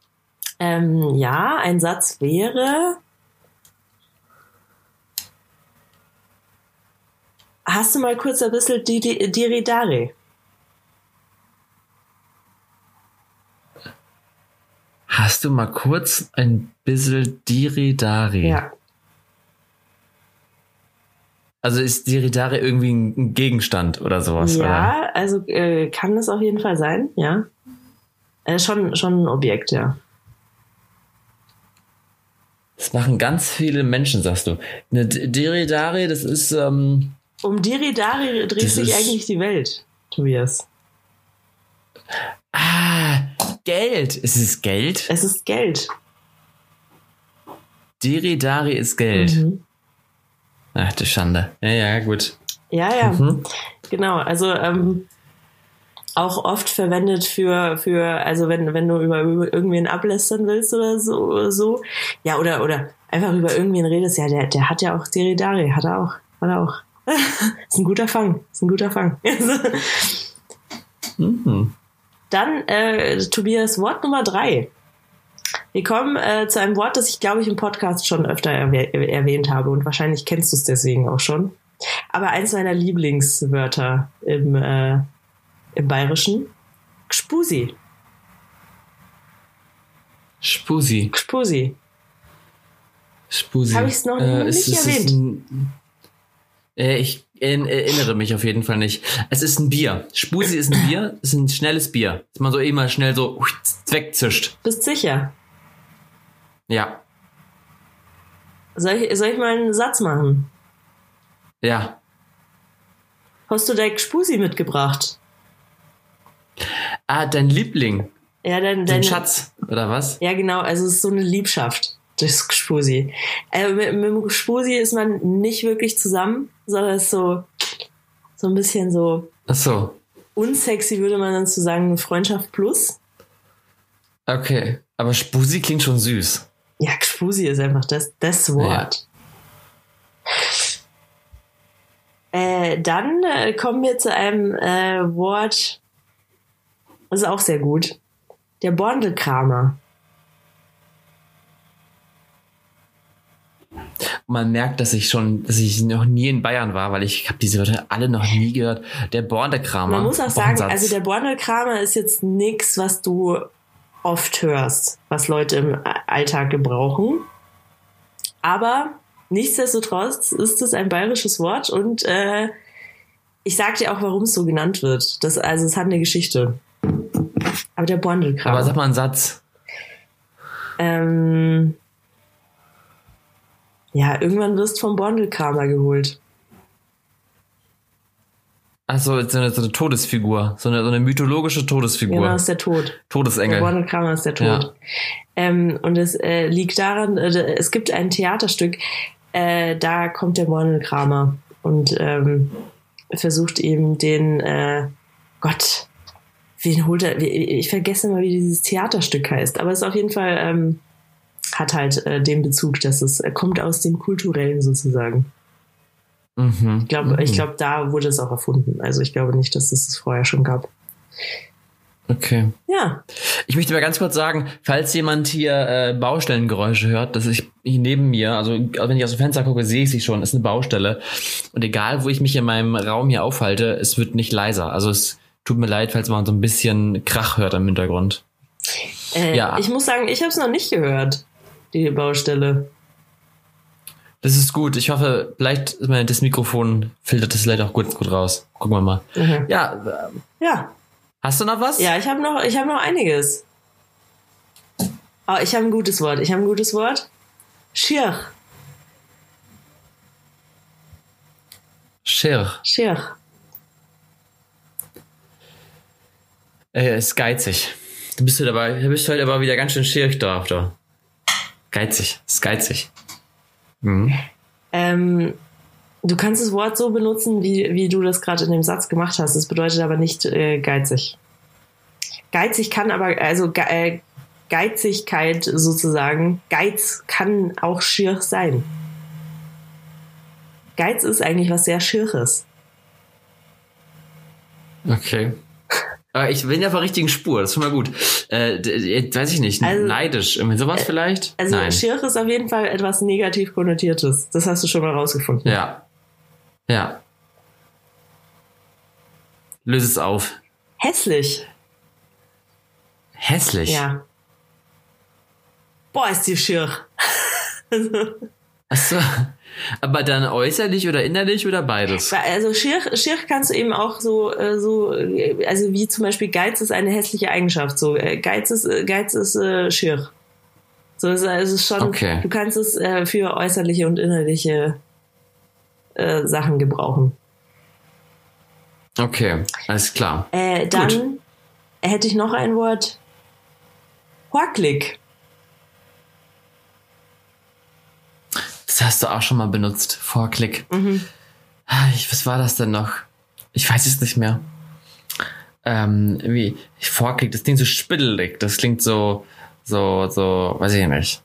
Ähm, ja, ein Satz wäre. Hast du mal kurz ein bisschen Diridari? Hast du mal kurz ein bisschen Diridari? Ja. Also ist Diridari irgendwie ein Gegenstand oder sowas? Ja, oder? also äh, kann das auf jeden Fall sein, ja. Äh, schon, schon ein Objekt, ja. Das machen ganz viele Menschen, sagst du. Eine Diridari, das ist. Ähm, um Diridari dreht sich eigentlich die Welt, Tobias. Ah, Geld. Ist es Geld? Es ist Geld. Diridari ist Geld. Mhm. Ach, du Schande. Ja, ja, gut. Ja, ja. Mhm. Genau. Also, ähm, auch oft verwendet für, für, also wenn, wenn du über, über irgendwen ablästern willst oder so, oder so. Ja, oder, oder einfach über irgendwen redest, ja, der, der hat ja auch Deridari, hat er auch, hat er auch. ist ein guter Fang, ist ein guter Fang. mhm. Dann, äh, Tobias, Wort Nummer drei. Wir kommen äh, zu einem Wort, das ich, glaube ich, im Podcast schon öfter erwäh erwähnt habe und wahrscheinlich kennst du es deswegen auch schon. Aber eins meiner Lieblingswörter im, äh, im Bayerischen. Gspusi. Spusi. Gspusi. Spusi. Habe ich es noch äh, nicht ist, erwähnt? Ein, äh, ich erinnere mich auf jeden Fall nicht. Es ist ein Bier. Spusi ist ein Bier, ist ein schnelles Bier. Dass man so mal schnell so wegzischt. Bist sicher? Ja. Soll ich, soll ich mal einen Satz machen? Ja. Hast du dein Spusi mitgebracht? Ah, dein Liebling. Ja, dein, dein Schatz, oder was? Ja, genau. Also es ist so eine Liebschaft. Das Spusi. Äh, mit, mit dem Spusi ist man nicht wirklich zusammen, sondern ist so, so ein bisschen so. Ach so. Unsexy würde man dann zu sagen, Freundschaft plus. Okay. Aber Spusi klingt schon süß. Ja, Spusi ist einfach das, das Wort. Ja. Äh, dann äh, kommen wir zu einem äh, Wort, das ist auch sehr gut. Der Bordelkramer. Man merkt, dass ich schon, dass ich noch nie in Bayern war, weil ich habe diese Wörter alle noch nie gehört. Der Bordelkramer. Man muss auch sagen, also der Bordelkramer ist jetzt nichts, was du oft hörst, was Leute im Alltag gebrauchen. Aber nichtsdestotrotz ist es ein bayerisches Wort und äh, ich sag dir auch, warum es so genannt wird. Das, also es hat eine Geschichte. Aber der Bondelkramer. Aber sag mal einen Satz. Ähm, ja, irgendwann wirst du vom Bondelkramer geholt. Achso, so eine, so eine Todesfigur. So eine, so eine mythologische Todesfigur. Genau, ist der Tod. Todesengel. Der Bondelkramer ist der Tod. Ja. Ähm, und es äh, liegt daran, äh, es gibt ein Theaterstück, äh, da kommt der Bondelkramer und ähm, versucht eben den, äh, Gott, wen holt er? Ich vergesse mal, wie dieses Theaterstück heißt, aber es ist auf jeden Fall ähm, hat halt äh, den Bezug, dass es äh, kommt aus dem kulturellen sozusagen. Mhm. Ich glaube, mhm. ich glaube, da wurde es auch erfunden. Also ich glaube nicht, dass es es vorher schon gab. Okay. Ja. Ich möchte mal ganz kurz sagen, falls jemand hier äh, Baustellengeräusche hört, dass ich hier neben mir, also wenn ich aus dem Fenster gucke, sehe ich sie schon, ist eine Baustelle. Und egal, wo ich mich in meinem Raum hier aufhalte, es wird nicht leiser. Also es Tut mir leid, falls man so ein bisschen Krach hört im Hintergrund. Äh, ja. Ich muss sagen, ich habe es noch nicht gehört, die Baustelle. Das ist gut. Ich hoffe, vielleicht das Mikrofon filtert das vielleicht auch gut, gut raus. Gucken wir mal. Mhm. Ja. Ja. Hast du noch was? Ja, ich habe noch, ich habe noch einiges. Oh, ich habe ein gutes Wort. Ich habe ein gutes Wort. Schier. Schier. Schier. Äh, ist geizig. Du bist halt aber, du bist halt aber wieder ganz schön schierig drauf, da. Geizig. Ist geizig. Mhm. Ähm, du kannst das Wort so benutzen, wie, wie du das gerade in dem Satz gemacht hast. Das bedeutet aber nicht äh, geizig. Geizig kann aber, also ge äh, Geizigkeit sozusagen, Geiz kann auch schier sein. Geiz ist eigentlich was sehr Schieres. Okay. Ich bin ja auf der richtigen Spur, das ist schon mal gut. Äh, weiß ich nicht, also, neidisch, irgendwie sowas äh, vielleicht? Also Nein. schier ist auf jeden Fall etwas negativ konnotiertes. Das hast du schon mal rausgefunden. Ja. Ja. Löse es auf. Hässlich. Hässlich? Ja. Boah, ist die schier. Achso. Aber dann äußerlich oder innerlich oder beides? Also schier, schier kannst du eben auch so, äh, so, also wie zum Beispiel Geiz ist eine hässliche Eigenschaft. So äh, Geiz ist, äh, Geiz ist äh, schier. So es ist schon, okay. du kannst es äh, für äußerliche und innerliche äh, Sachen gebrauchen. Okay, alles klar. Äh, dann Gut. hätte ich noch ein Wort. Huacklig. Das hast du auch schon mal benutzt, Vorklick. Mhm. Ich, was war das denn noch? Ich weiß es nicht mehr. Ähm, irgendwie, Vorklick, das klingt so spittelig. Das klingt so, so, so, weiß ich nicht.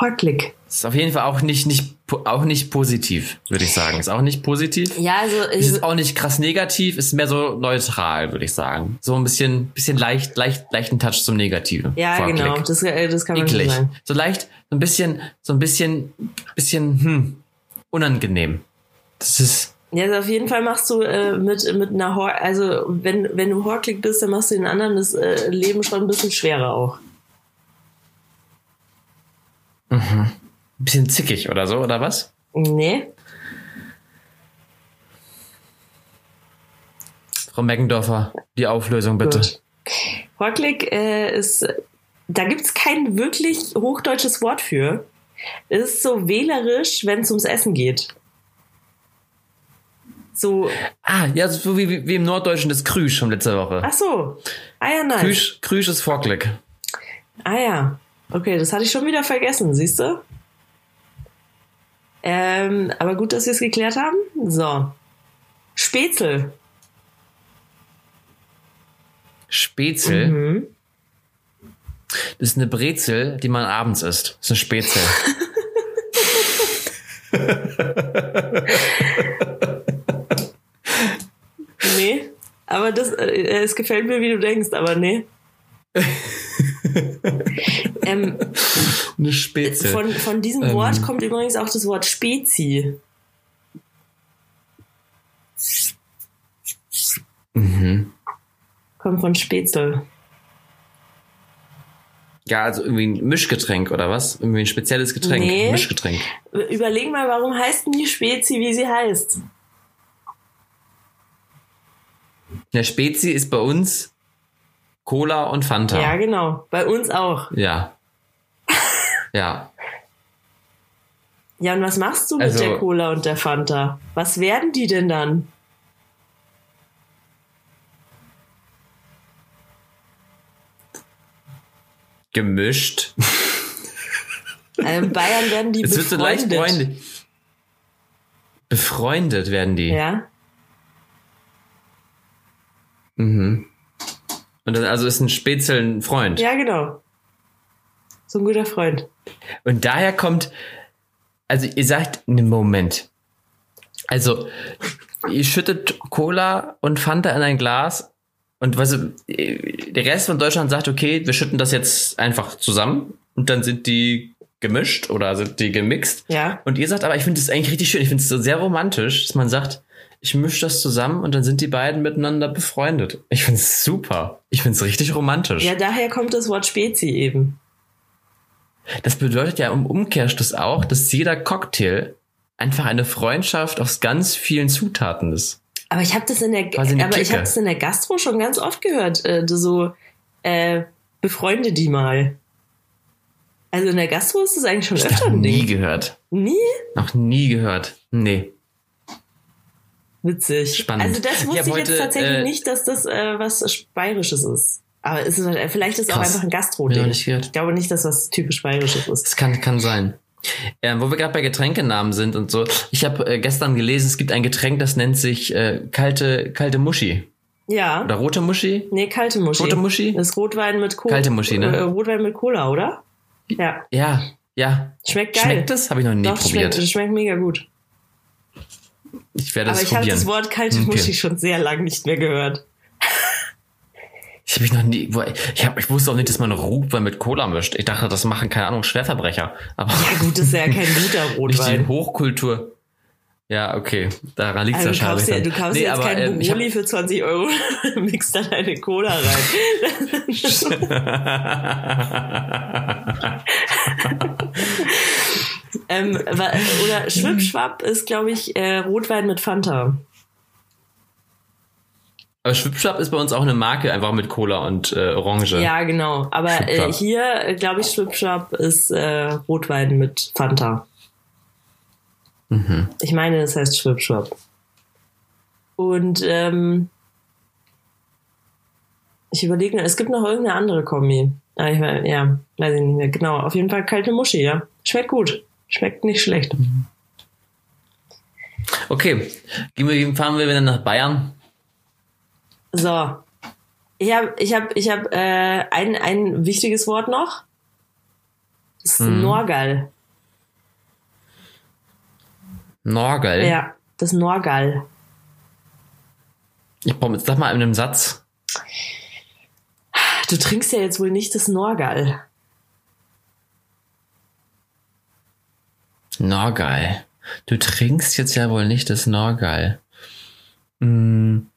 Horklick. Ist auf jeden Fall auch nicht, nicht, auch nicht positiv, würde ich sagen. Ist auch nicht positiv. Ja, also. Ist auch nicht krass negativ, ist mehr so neutral, würde ich sagen. So ein bisschen, bisschen leicht, leicht, leichten Touch zum Negativen. Ja, Vorklick. genau. Das, äh, das kann man Eklig. sagen. So leicht, so ein bisschen, so ein bisschen, bisschen, hm, unangenehm. Das ist. Ja, also auf jeden Fall machst du äh, mit, mit einer Hor also wenn, wenn du Horklick bist, dann machst du den anderen das äh, Leben schon ein bisschen schwerer auch. Mhm. Ein bisschen zickig oder so, oder was? Nee. Frau Meggendorfer, die Auflösung bitte. Gut. Horklick äh, ist, da gibt es kein wirklich hochdeutsches Wort für. Es ist so wählerisch, wenn es ums Essen geht. So. Ah, ja, so wie, wie im Norddeutschen das Krüsch von letzter Woche. Ach so. Ah ja, nice. Krüsch, Krüsch ist Vorklick. Ah ja. Okay, das hatte ich schon wieder vergessen, siehst du? Ähm, aber gut, dass wir es geklärt haben. So. Spätzle. Spätzle? Mhm. Das ist eine Brezel, die man abends isst. Das ist eine Spätzle. nee, aber das, äh, es gefällt mir, wie du denkst, aber nee. ähm, Eine Spezie. Von, von diesem ähm, Wort kommt übrigens auch das Wort Spezi. Mhm. Kommt von Spätzle. Ja, also irgendwie ein Mischgetränk oder was? Irgendwie ein spezielles Getränk. Nee. Mischgetränk. Überleg mal, warum heißt denn die Spezi, wie sie heißt? Ja, Spezi ist bei uns Cola und Fanta. Ja, genau. Bei uns auch. Ja. Ja. Ja, und was machst du mit also, der Cola und der Fanta? Was werden die denn dann? Gemischt. In Bayern werden die es befreundet. Wird so leicht befreundet werden die. Ja. Mhm. Und das also ist ein Spätzle ein Freund. Ja, genau. So ein guter Freund. Und daher kommt, also ihr sagt, ne Moment. Also, ihr schüttet Cola und Fanta in ein Glas und was der Rest von Deutschland sagt, okay, wir schütten das jetzt einfach zusammen und dann sind die gemischt oder sind die gemixt. Ja. Und ihr sagt aber, ich finde das eigentlich richtig schön, ich finde es so sehr romantisch, dass man sagt, ich mische das zusammen und dann sind die beiden miteinander befreundet. Ich finde es super. Ich finde es richtig romantisch. Ja, daher kommt das Wort Spezi eben. Das bedeutet ja im Umkehrschluss auch, dass jeder Cocktail einfach eine Freundschaft aus ganz vielen Zutaten ist. Aber ich habe das in der, aber ich habe das in der Gastro schon ganz oft gehört. Äh, so äh, befreunde die mal. Also in der Gastro ist das eigentlich schon öfter Noch ein nie Ding. gehört. Nie? Noch nie gehört. Nee. Witzig. Spannend. Also das Ich wusste ich jetzt heute, tatsächlich äh, nicht, dass das äh, was Bayerisches ist. Aber ist, halt- vielleicht ist es auch einfach ein Gastro-Ding. noch nicht. Ich glaube nicht, dass das typisch Bayerisches ist. Das kann, kann sein. Ähm, wo wir gerade bei Getränkenamen sind und so. Ich habe äh, gestern gelesen, es gibt ein Getränk, das nennt sich äh, kalte, kalte Muschi. Ja. Oder rote Muschi? Nee, kalte Muschi. Rote Muschi? Das ist Rotwein mit Cola. Kalte Muschi, ne? Äh, Rotwein mit Cola, oder? Ja. Ja, ja. Schmeckt geil. Schmeckt das? Habe ich noch nie Doch, probiert. schmeckt, schmeckt mega gut. Ich werde Aber es ich habe probieren. das Wort kalte Okay. Muschi schon sehr lang nicht mehr gehört. Ich habe ich noch nie. Ich, hab, ich wusste auch nicht, dass man Rotwein mit Cola mischt. Ich dachte, das machen keine Ahnung Schwerverbrecher. Aber Ja gut, das ist ja kein guter nicht die Rotwein. Hochkultur. Ja, okay. Daran liegt es Also kaufst, ja, wahrscheinlich. du kaufst Nee, jetzt aber, keinen ähm, hab- für 20 Euro, mixt da deine Cola rein. ähm, oder Schwipschwapp ist, glaube ich, äh, Rotwein mit Fanta. Aber Schwipschwapp ist bei uns auch eine Marke, einfach mit Cola und äh, Orange. Ja, genau. Aber äh, hier, äh, glaube ich, Schwipschwapp ist äh, Rotwein mit Fanta. Mhm. Ich meine, das heißt Schwipschwapp. Und ähm, ich überlege, es gibt noch irgendeine andere Kombi. Ah, ich, ja, weiß ich nicht mehr. Genau, auf jeden Fall kalte Muschi, ja. Schmeckt gut. Schmeckt nicht schlecht. Okay. Gehen wir, fahren wir wieder nach Bayern. So. Ich habe ich hab, ich hab, äh, ein, ein wichtiges Wort noch. Das ist Mhm. Norgal. Norgel. Ja, das Norgal. Ich brauche jetzt sag mal in einem Satz. Du trinkst ja jetzt wohl nicht das Norgal. Norgal. Du trinkst jetzt ja wohl nicht das Norgal. Hm.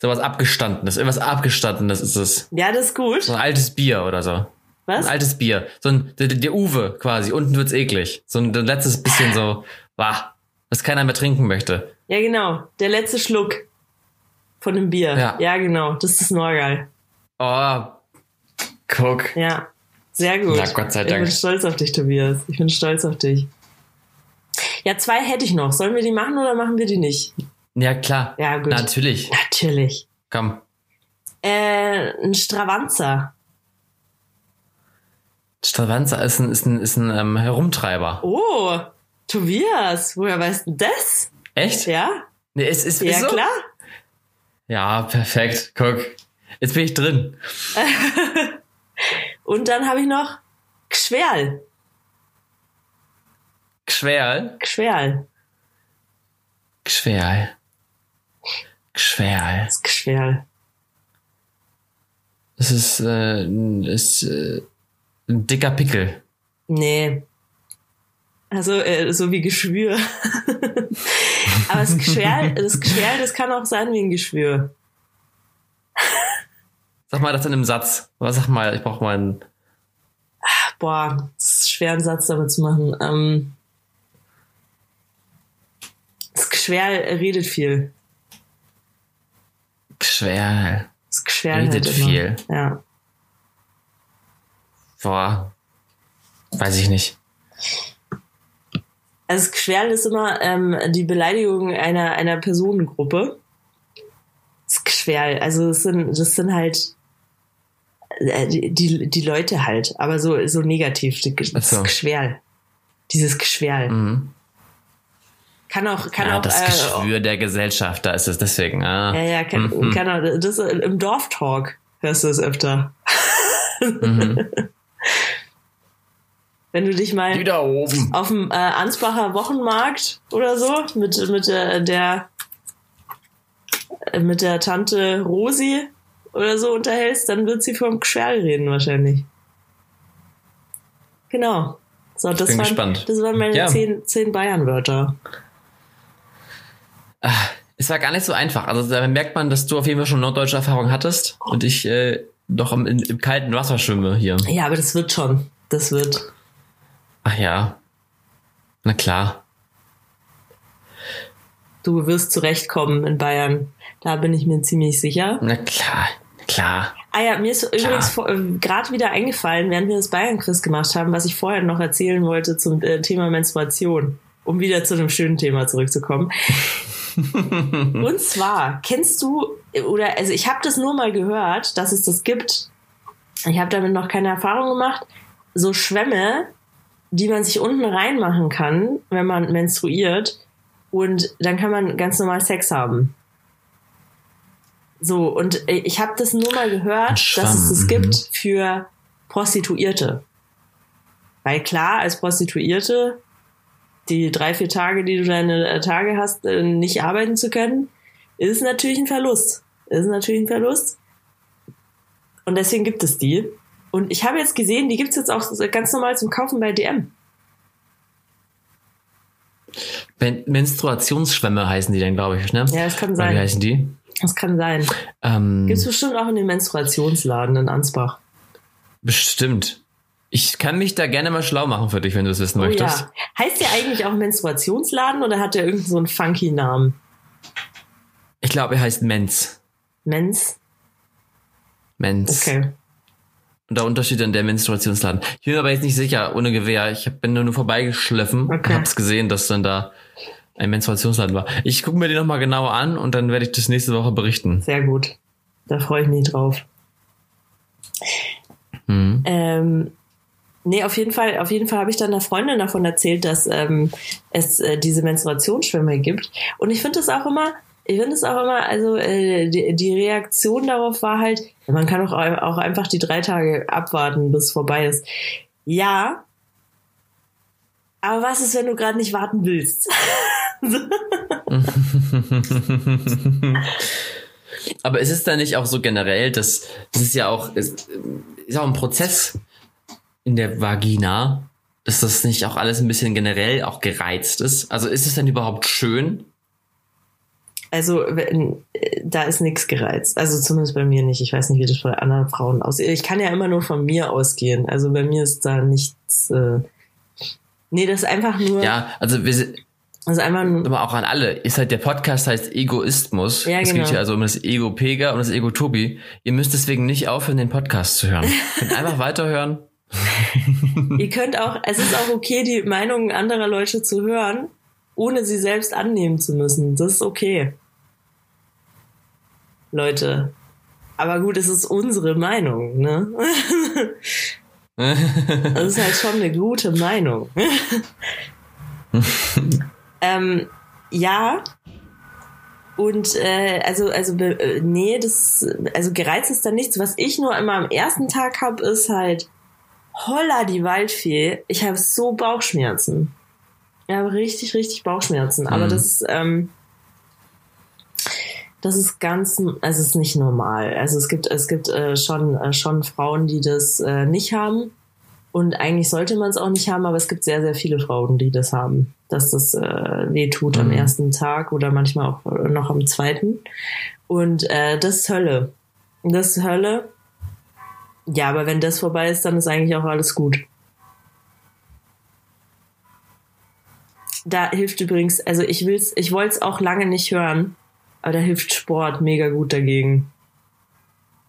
So was Abgestandenes. Irgendwas Abgestandenes ist es. Ja, das ist gut. So ein altes Bier oder so. Was? Ein altes Bier. So ein, der, der Uwe quasi. Unten wird's eklig. So ein letztes bisschen so, wah, was keiner mehr trinken möchte. Ja, genau. Der letzte Schluck von dem Bier. Ja. ja genau. Das ist Norgal. Oh, guck. Ja. Sehr gut. Na, Gott sei Ich Dank. bin stolz auf dich, Tobias. Ich bin stolz auf dich. Ja, zwei hätte ich noch. Sollen wir die machen oder machen wir die nicht? Ja, klar. Ja, gut. Natürlich. Natürlich. Komm. Äh, ein Stravanzer. Stravanza ist ein, ist ein, ist ein ähm, Herumtreiber. Oh, Tobias, woher weißt du das? Echt? Ja? Nee, es ist, Ja, ist so? klar. Ja, perfekt. Guck. Jetzt bin ich drin. Und dann habe ich noch Gschwerl. Gschwerl. Gschwerl. Gschwerl. Gschwerl. Das ist Gschwerl. Das ist, äh, ein- ist äh, ein dicker Pickel. Nee. Also, äh, so wie Geschwür. Aber das Geschwär, das Geschwär, das kann auch sein wie ein Geschwür. Sag mal das in einem Satz. Was sag mal, ich brauche mal einen. Boah, das ist schwer, einen Satz damit zu machen. Ähm, das Geschwär redet viel. Gschwerl. Das Geschwär Redet halt viel. Ja. Boah. Weiß ich nicht. Also Geschwerl ist immer ähm, die Beleidigung einer, einer Personengruppe. Das Geschwerl, also das sind, das sind halt äh, die, die, Leute halt, aber so, so negativ. Das so. Geschwerl. Dieses Geschwerl. Mhm. Kann auch, kann Ja, auch, das äh, Geschwür der Gesellschaft, da ist es deswegen. Ah. ja, ja, kann, Mhm. kann auch, das äh, im Dorftalk hörst du es öfter. Mhm. Wenn du dich mal Die da oben. auf dem äh, Ansbacher Wochenmarkt oder so mit mit der, der äh, mit der Tante Rosi oder so unterhältst, dann wird sie vom Geschwerl reden wahrscheinlich. Genau. So, das bin waren, gespannt. das waren meine Ja. zehn, zehn Bayern-Wörter. Es war gar nicht so einfach. Also da merkt man, dass du auf jeden Fall schon norddeutsche Erfahrung hattest und ich äh, doch im, im kalten Wasser schwimme hier. Ja, aber das wird schon. Das wird. Ach ja. Na klar. Du wirst zurechtkommen in Bayern. Da bin ich mir ziemlich sicher. Na klar, klar. Ah ja, mir ist übrigens äh, gerade wieder eingefallen, während wir das Bayern-Quiz gemacht haben, was ich vorher noch erzählen wollte zum äh, Thema Menstruation. Um wieder zu einem schönen Thema zurückzukommen. Und zwar, kennst du, oder also ich habe das nur mal gehört, dass es das gibt. Ich habe damit noch keine Erfahrung gemacht. So Schwämme, die man sich unten reinmachen kann, wenn man menstruiert. Und dann kann man ganz normal Sex haben. So, und ich habe das nur mal gehört, dass es das gibt für Prostituierte. Weil klar, als Prostituierte, die drei, vier Tage, die du deine Tage hast, äh, nicht arbeiten zu können, ist natürlich ein Verlust. Ist natürlich ein Verlust. Und deswegen gibt es die. Und ich habe jetzt gesehen, die gibt's jetzt auch ganz normal zum Kaufen bei DM. Men Menstruationsschwämme heißen die dann, glaube ich, ne? Ja, das kann Oder sein. Wie heißen die? Das kann sein. Ähm, Gibt's bestimmt auch in den Menstruationsladen in Ansbach. bestimmt. Ich kann mich da gerne mal schlau machen für dich, wenn du es wissen Oh möchtest. ja. Heißt der eigentlich auch Menstruationsladen oder hat der irgendeinen so einen funky Namen? Ich glaube, er heißt Mens. Mens? Mens. Okay. Und der Unterschied an der Menstruationsladen. Ich bin mir aber jetzt nicht sicher, ohne Gewehr. Ich bin nur, nur vorbeigeschliffen Okay. und hab's gesehen, dass dann da ein Menstruationsladen war. Ich gucke mir den nochmal genauer an und dann werde ich das nächste Woche berichten. Sehr gut. Da freue ich mich drauf. Mhm. Ähm, nee, auf jeden Fall, auf jeden Fall habe ich dann einer Freundin davon erzählt, dass ähm, es äh, diese Menstruationsschwämme gibt. Und ich finde das auch immer, ich finde es auch immer, also äh, die, die Reaktion darauf war halt, man kann doch au- auch einfach die drei Tage abwarten, bis es vorbei ist. Ja. Aber was ist, wenn du gerade nicht warten willst? Aber ist es da nicht auch so generell, dass das ist ja auch ist, ist auch ein Prozess in der Vagina, dass das nicht auch alles ein bisschen generell auch gereizt ist? Also ist es denn überhaupt schön? Also, wenn, äh, da ist nichts gereizt. Also zumindest bei mir nicht. Ich weiß nicht, wie das bei anderen Frauen aussieht. Ich kann ja immer nur von mir ausgehen. Also bei mir ist da nichts. Äh nee, das ist einfach nur. Ja, also wir sind ist einfach nur. aber auch an alle. Ist halt der Podcast heißt Egoismus. Ja, es genau. geht hier also um das Ego Pega und das Ego Tobi. Ihr müsst deswegen nicht aufhören, den Podcast zu hören. Könnt einfach weiterhören. Ihr könnt auch. Es ist auch okay, die Meinungen anderer Leute zu hören, ohne sie selbst annehmen zu müssen. Das ist okay. Leute. Aber gut, es ist unsere Meinung, ne? Das ist halt schon eine gute Meinung. ähm, ja. Und äh, also, also äh, nee, das, also gereizt ist da nichts. Was ich nur immer am ersten Tag hab, ist halt, holla die Waldfee, ich habe so Bauchschmerzen. Ich habe richtig, richtig Bauchschmerzen. Aber Mhm. das, ähm, das ist ganz, also es ist nicht normal. Also es gibt, es gibt äh, schon, äh, schon Frauen, die das äh, nicht haben. Und eigentlich sollte man es auch nicht haben, aber es gibt sehr, sehr viele Frauen, die das haben, dass das äh, weh tut am Mhm. ersten Tag oder manchmal auch äh, noch am zweiten. Und äh, das ist Hölle. Das ist Hölle. Ja, aber wenn das vorbei ist, dann ist eigentlich auch alles gut. Da hilft übrigens, also ich will's, ich wollte es auch lange nicht hören, aber da hilft Sport mega gut dagegen.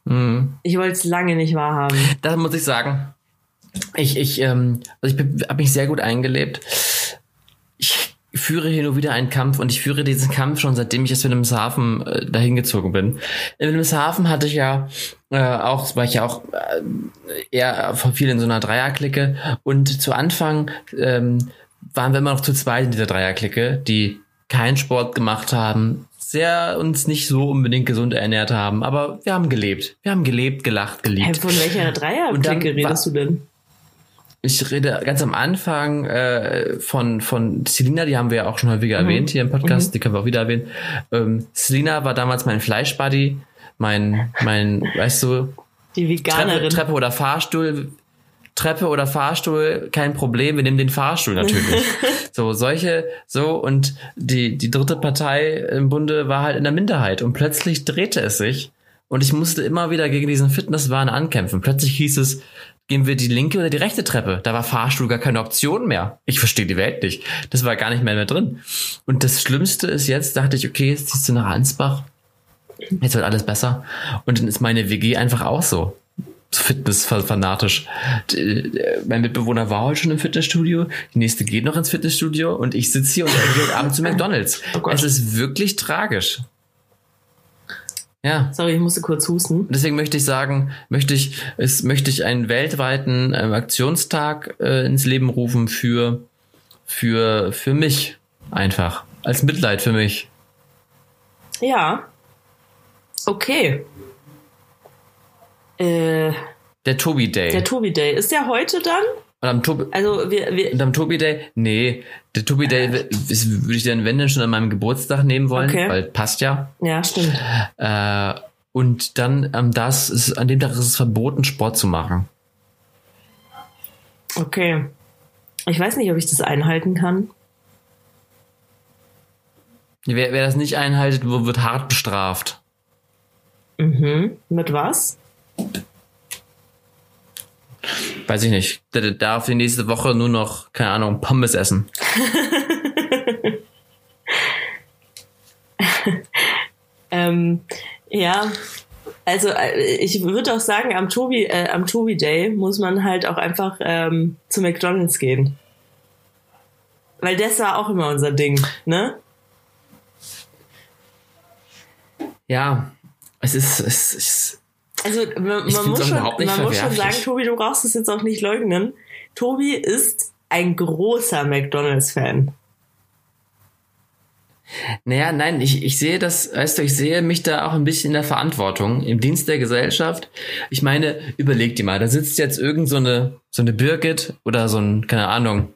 Mhm. Ich wollte es lange nicht wahrhaben. Da muss ich sagen, ich, ich, ähm, also ich habe mich sehr gut eingelebt. Ich führe hier nur wieder einen Kampf und ich führe diesen Kampf schon seitdem ich aus Wilhelmshaven äh, dahin gezogen bin. In Wilhelmshaven hatte ich ja äh, auch, war ich ja auch äh, eher von viel in so einer Dreierklicke und zu Anfang ähm, waren wir immer noch zu zweit in dieser Dreierklicke, die keinen Sport gemacht haben, sehr uns nicht so unbedingt gesund ernährt haben, aber wir haben gelebt. Wir haben gelebt, gelacht, geliebt. Hey, von welcher Dreierklicke redest du denn? Ich rede ganz am Anfang äh, von von Selina, die haben wir ja auch schon häufiger Mhm. erwähnt hier im Podcast, die können wir auch wieder erwähnen. Ähm, Selina war damals mein Fleischbuddy, mein mein, weißt du, Die Treppe, Veganerin. Treppe oder Fahrstuhl, Treppe oder Fahrstuhl, kein Problem, wir nehmen den Fahrstuhl natürlich. so solche so und die die dritte Partei im Bunde war halt in der Minderheit und plötzlich drehte es sich Und ich musste immer wieder gegen diesen Fitnesswahn ankämpfen. Plötzlich hieß es, gehen wir die linke oder die rechte Treppe. Da war Fahrstuhl gar keine Option mehr. Ich verstehe die Welt nicht. Das war gar nicht mehr, mehr drin. Und das Schlimmste ist jetzt, dachte ich, okay, jetzt ziehst du nach Ansbach. Jetzt wird alles besser. Und dann ist meine WG einfach auch so. Fitness-fanatisch. Mein Mitbewohner war heute schon im Fitnessstudio, die nächste geht noch ins Fitnessstudio und ich sitze hier und gehe abends zu McDonalds. Oh es ist wirklich tragisch. Ja. Sorry, ich musste kurz husten. Deswegen möchte ich sagen, möchte ich, es möchte ich einen weltweiten ähm, Aktionstag äh, ins Leben rufen für, für, für mich einfach. Als Mitleid für mich. Ja. Okay. Äh, der Tobi Day. Der Tobi Day. Ist der heute dann? Und am Tobi, also wir, wir und am Tobi Day, nee, der Tobi Day würde ich dann, wenn dann schon an meinem Geburtstag nehmen wollen, okay. weil passt ja. Ja, stimmt. Äh, und dann ähm, das ist, an dem Tag ist es verboten, Sport zu machen. Okay. Ich weiß nicht, ob ich das einhalten kann. Wer, wer das nicht einhaltet, wird hart bestraft. Mhm. Mit was? Weiß ich nicht. Der darf die nächste Woche nur noch, keine Ahnung, Pommes essen. ähm, ja, also äh, ich würde auch sagen, am Tobi, äh, am Tobi Day muss man halt auch einfach ähm, zu McDonalds gehen. Weil das war auch immer unser Ding, ne? Ja, es ist, es ist also man, man muss, schon, man muss schon sagen, Tobi, du brauchst es jetzt auch nicht leugnen. Tobi ist ein großer McDonalds-Fan. Naja, nein, ich, ich sehe das, weißt du, ich sehe mich da auch ein bisschen in der Verantwortung, im Dienst der Gesellschaft. Ich meine, überleg dir mal, da sitzt jetzt irgend so eine, so eine Birgit oder so ein, keine Ahnung,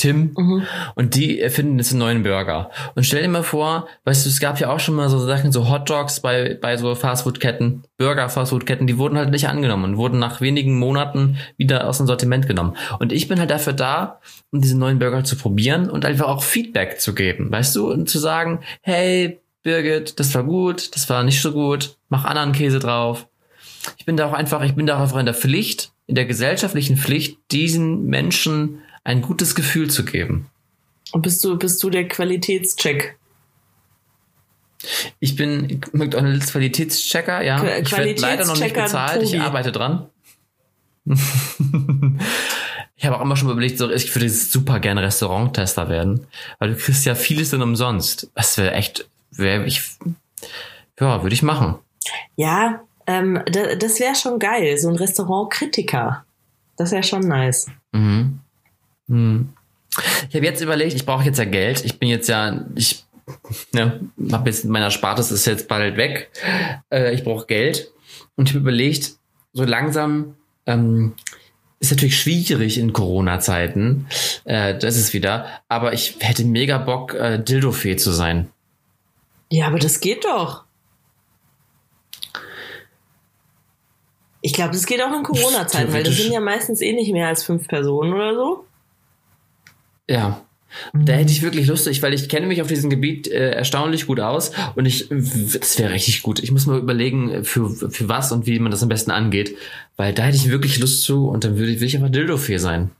Tim mhm. und die erfinden jetzt einen neuen Burger. Und stell dir mal vor, weißt du, es gab ja auch schon mal so Sachen, so Hot Dogs bei, bei so Fastfood-Ketten, Burger-Fastfood-Ketten, die wurden halt nicht angenommen und wurden nach wenigen Monaten wieder aus dem Sortiment genommen. Und ich bin halt dafür da, um diesen neuen Burger zu probieren und einfach auch Feedback zu geben, weißt du, und zu sagen, hey, Birgit, das war gut, das war nicht so gut, mach anderen Käse drauf. Ich bin da auch einfach, ich bin da auch einfach in der Pflicht, in der gesellschaftlichen Pflicht, diesen Menschen ein gutes Gefühl zu geben. Und bist du, bist du der Qualitätscheck? Ich bin McDonalds Qualitätschecker, ja. Qu ich werde leider noch nicht bezahlt, Tobi. ich arbeite dran. ich habe auch immer schon überlegt, so, ich würde super gerne Restauranttester werden, weil du kriegst ja vieles dann umsonst. Das wäre echt, wäre ich, ja, würde ich machen. Ja, ähm, das wäre schon geil, so ein Restaurantkritiker. Das wäre schon nice. Mhm. Hm. Ich habe jetzt überlegt, ich brauche jetzt ja Geld. Ich bin jetzt ja, ich ne, habe jetzt meiner Spartes ist jetzt bald weg. Äh, ich brauche Geld und ich habe überlegt, so langsam ähm, ist natürlich schwierig in Corona-Zeiten. Äh, das ist wieder. Aber ich hätte mega Bock, äh, Dildo-Fee zu sein. Ja, aber das geht doch. Ich glaube, das geht auch in Corona-Zeiten, weil das sind ja meistens eh nicht mehr als fünf Personen oder so. Ja. Da hätte ich wirklich Lust, weil ich kenne mich auf diesem Gebiet äh, erstaunlich gut aus und ich, das wäre richtig gut. Ich muss mal überlegen, für, für was und wie man das am besten angeht, weil da hätte ich wirklich Lust zu und dann würde ich, will ich einfach Dildo-Fee sein.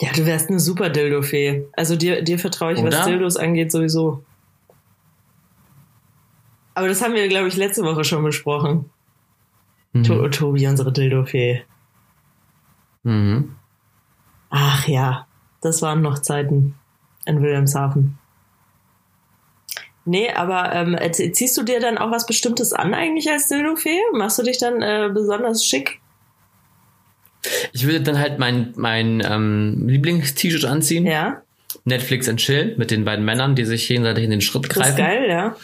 Ja, du wärst eine super Dildo-Fee. Also dir, dir vertraue ich, Oder? was Dildos angeht, sowieso. Aber das haben wir, glaube ich, letzte Woche schon besprochen. Mhm. To Tobi, unsere Dildo-Fee. Mhm. Ach ja, das waren noch Zeiten in Wilhelmshaven. Nee, aber ähm, ziehst du dir dann auch was Bestimmtes an eigentlich als Dildofee? Machst du dich dann äh, besonders schick? Ich würde dann halt mein, mein ähm, Lieblings-T-Shirt anziehen. Ja. Netflix and Chill mit den beiden Männern, die sich gegenseitig in den Schritt greifen. Das ist geil, ja.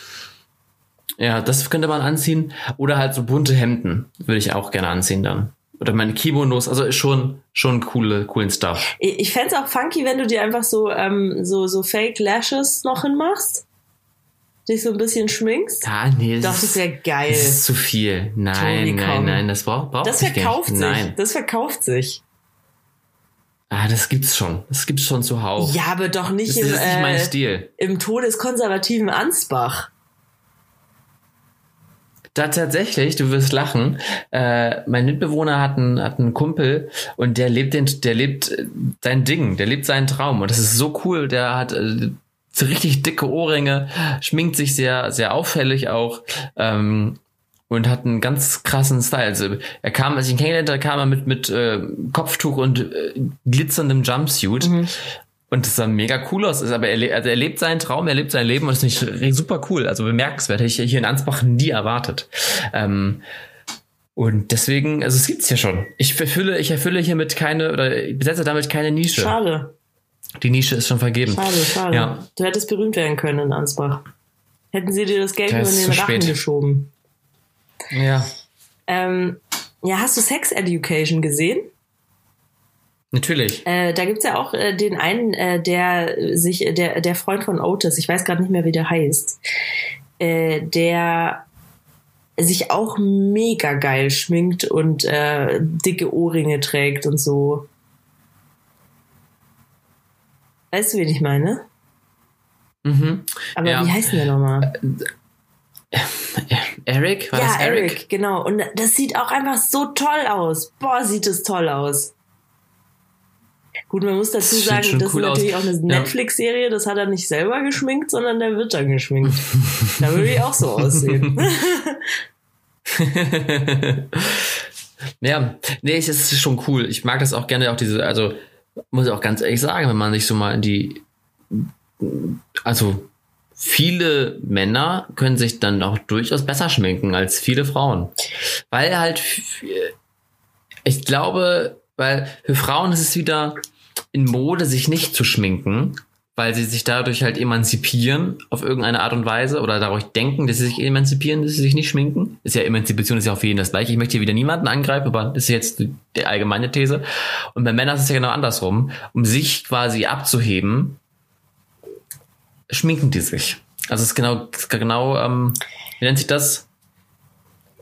Ja, das könnte man anziehen. Oder halt so bunte Hemden würde ich auch gerne anziehen dann oder meine Kimonos, also ist schon schon coole coolen Stuff. Ich, ich fände auch funky, wenn du dir einfach so ähm, so so Fake Lashes noch hinmachst. Dich so ein bisschen schminkst. Ah, nee, das, das wäre geil. Das ist zu viel. Nein, nein, nein, das braucht braucht Das verkauft sich. Nein. Das verkauft sich. Ah, das gibt's schon. Das gibt's schon zuhauf. Ja, aber doch nicht das im, ist nicht mein äh, Stil. im todeskonservativen Ansbach. Da tatsächlich, du wirst lachen. Äh, mein Mitbewohner hat einen, hat einen Kumpel und der lebt den, der lebt äh, sein Ding, der lebt seinen Traum und das ist so cool. Der hat äh, so richtig dicke Ohrringe, schminkt sich sehr, sehr auffällig auch. Ähm, und hat einen ganz krassen Style. Also er kam, als ich ihn kennengelernt habe, kam er mit, mit äh, Kopftuch und äh, glitzerndem Jumpsuit. Mhm. Und das sah mega cool aus. Aber er, also er lebt seinen Traum, er lebt sein Leben und das ist nicht super cool. Also bemerkenswert. Hätte ich hier in Ansbach nie erwartet. Ähm, und deswegen, also es gibt's ja schon. Ich erfülle, ich erfülle hiermit keine oder besetze damit keine Nische. Schade. Die Nische ist schon vergeben. Schade, schade. Ja. Du hättest berühmt werden können in Ansbach. Hätten sie dir das Geld nur in den Rachen spät. geschoben. Ja. Ähm, ja, hast du Sex Education gesehen? Natürlich. Äh, da gibt's ja auch äh, den einen, äh, der sich, der, der Freund von Otis, ich weiß gerade nicht mehr, wie der heißt, äh, der sich auch mega geil schminkt und äh, dicke Ohrringe trägt und so. Weißt du, wen ich meine? Mhm. Aber ja. wie heißt denn der nochmal? Eric? War ja, Eric? Eric? genau. Und das sieht auch einfach so toll aus. Boah, sieht es toll aus. Gut, man muss dazu das sagen, das cool ist natürlich aus. auch eine Netflix-Serie, das hat er nicht selber geschminkt, sondern der wird dann geschminkt. da würde ich auch so aussehen. ja, nee, es ist schon cool. Ich mag das auch gerne, auch diese, also muss ich auch ganz ehrlich sagen, wenn man sich so mal in die, also viele Männer können sich dann auch durchaus besser schminken als viele Frauen. Weil halt, ich glaube, weil für Frauen ist es wieder in Mode, sich nicht zu schminken, weil sie sich dadurch halt emanzipieren auf irgendeine Art und Weise oder dadurch denken, dass sie sich emanzipieren, dass sie sich nicht schminken. Ist ja Emanzipation ist ja auf jeden das gleiche. Ich möchte hier wieder niemanden angreifen, aber das ist jetzt die allgemeine These. Und bei Männern ist es ja genau andersrum. Um sich quasi abzuheben, schminken die sich. Also es ist genau, genau, ähm, wie nennt sich das?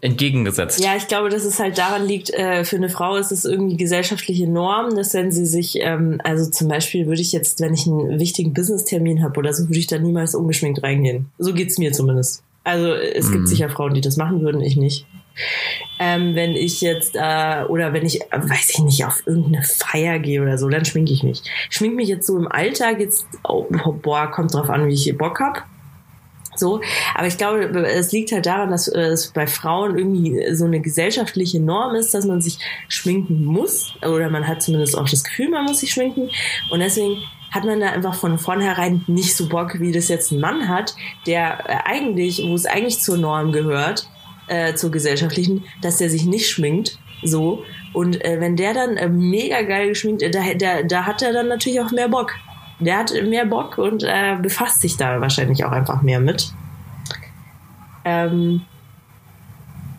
Entgegengesetzt. Ja, ich glaube, dass es halt daran liegt, äh, für eine Frau ist es irgendwie gesellschaftliche Norm, dass wenn sie sich, ähm, also zum Beispiel würde ich jetzt, wenn ich einen wichtigen Business-Termin habe oder so, würde ich da niemals ungeschminkt reingehen. So geht's mir zumindest. Also es mhm. gibt sicher Frauen, die das machen würden, ich nicht. Ähm, wenn ich jetzt, äh, oder wenn ich, äh, weiß ich nicht, auf irgendeine Feier gehe oder so, dann schminke ich mich. Ich schminke mich jetzt so im Alltag, jetzt, oh, boah, kommt drauf an, wie ich Bock hab. So, aber ich glaube, es liegt halt daran, dass es bei Frauen irgendwie so eine gesellschaftliche Norm ist, dass man sich schminken muss, oder man hat zumindest auch das Gefühl, man muss sich schminken. Und deswegen hat man da einfach von vornherein nicht so Bock, wie das jetzt ein Mann hat, der äh, eigentlich, wo es eigentlich zur Norm gehört, äh, zur gesellschaftlichen, dass der sich nicht schminkt, so. Und äh, wenn der dann äh, mega geil geschminkt, äh, da, da, da hat er dann natürlich auch mehr Bock der hat mehr Bock und äh, befasst sich da wahrscheinlich auch einfach mehr mit. Ähm,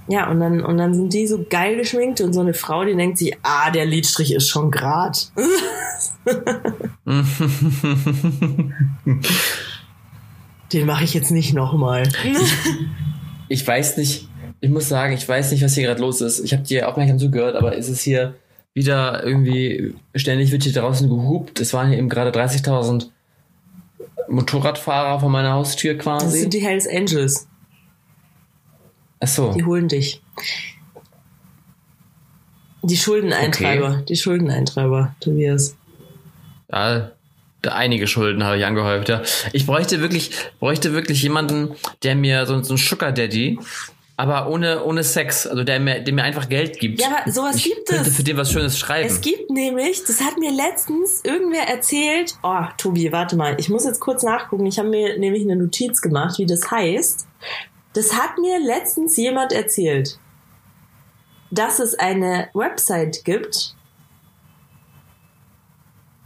ja, und dann, und dann sind die so geil geschminkt und so eine Frau, die denkt sich, ah, der Lidstrich ist schon grad. Den mache ich jetzt nicht nochmal. ich weiß nicht, ich muss sagen, ich weiß nicht, was hier gerade los ist. Ich habe dir aufmerksam zugehört, aber ist es hier wieder irgendwie, ständig wird hier draußen gehupt. Es waren hier eben gerade 30.000 Motorradfahrer vor meiner Haustür quasi. Das sind die Hells Angels. Ach so. Die holen dich. Die Schuldeneintreiber, okay. die Schuldeneintreiber, Tobias. Ja, einige Schulden habe ich angehäuft, ja. Ich bräuchte wirklich, bräuchte wirklich jemanden, der mir so, so ein Sugar Daddy, aber ohne, ohne Sex, also der mir, der mir einfach Geld gibt. Ja, aber sowas ich gibt könnte es. für den was Schönes schreiben. Es gibt nämlich, das hat mir letztens irgendwer erzählt. Oh, Tobi, warte mal, ich muss jetzt kurz nachgucken. Ich habe mir nämlich eine Notiz gemacht, wie das heißt. Das hat mir letztens jemand erzählt, dass es eine Website gibt.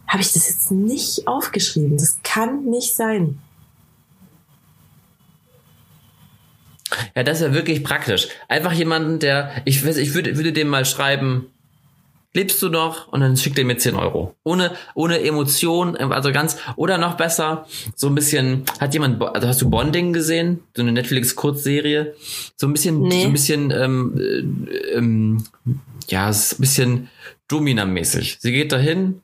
Habe ich das jetzt nicht aufgeschrieben? Das kann nicht sein. Ja, das ist ja wirklich praktisch. Einfach jemanden, der, ich weiß, ich würde, würde dem mal schreiben, lebst du noch? Und dann schickt er mir 10 Euro. Ohne, ohne Emotion, also ganz, oder noch besser, so ein bisschen, hat jemand, also hast du Bonding gesehen? So eine Netflix-Kurzserie? So ein bisschen, nee. so ein bisschen, ähm, äh, ähm, ja, ist ein bisschen Domina-mäßig. Sie geht dahin,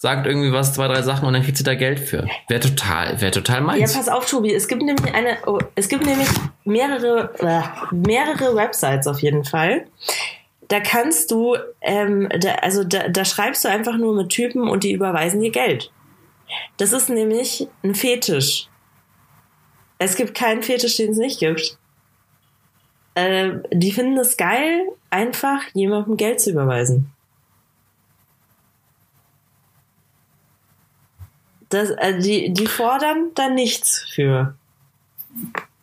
sagt irgendwie was, zwei, drei Sachen und dann kriegt sie da Geld für. Wäre total, wäre total meins. Ja, pass auf, Tobi. Es gibt nämlich eine, oh, es gibt nämlich mehrere, äh, mehrere Websites auf jeden Fall. Da kannst du, ähm, da, also da, da schreibst du einfach nur mit Typen und die überweisen dir Geld. Das ist nämlich ein Fetisch. Es gibt keinen Fetisch, den es nicht gibt. Äh, die finden es geil, einfach jemandem Geld zu überweisen. Das, äh, die, die fordern da nichts für.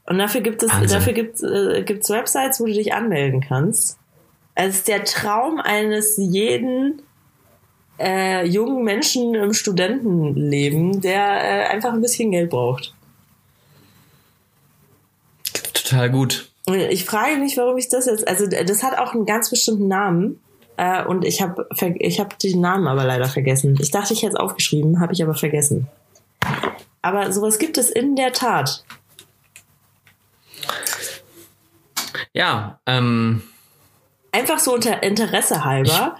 Und dafür gibt es, Wahnsinn. dafür gibt äh, gibt's Websites, wo du dich anmelden kannst. Es ist der Traum eines jeden äh, jungen Menschen im Studentenleben, der äh, einfach ein bisschen Geld braucht. Total gut. Ich frage mich, warum ich das jetzt. Also das hat auch einen ganz bestimmten Namen. Äh, und ich habe ich hab den Namen aber leider vergessen. Ich dachte, ich hätte es aufgeschrieben, habe ich aber vergessen. Aber sowas gibt es in der Tat. Ja, ähm, Einfach so unter Interesse halber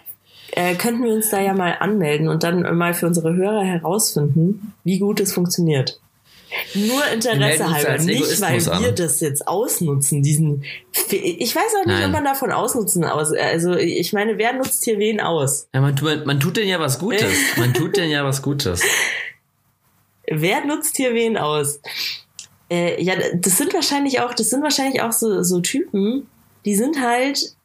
äh, könnten wir uns da ja mal anmelden und dann mal für unsere Hörer herausfinden, wie gut es funktioniert. Nur Interesse halber, nicht weil wir an. das jetzt ausnutzen, diesen. Fe- Ich weiß auch nicht, Nein. ob man davon ausnutzen aus. Also ich meine, wer nutzt hier wen aus? ja man, tu- man tut denen ja was Gutes. Man tut denen ja was Gutes. Wer nutzt hier wen aus? Äh, ja, das sind wahrscheinlich auch, das sind wahrscheinlich auch so, so Typen, die sind halt,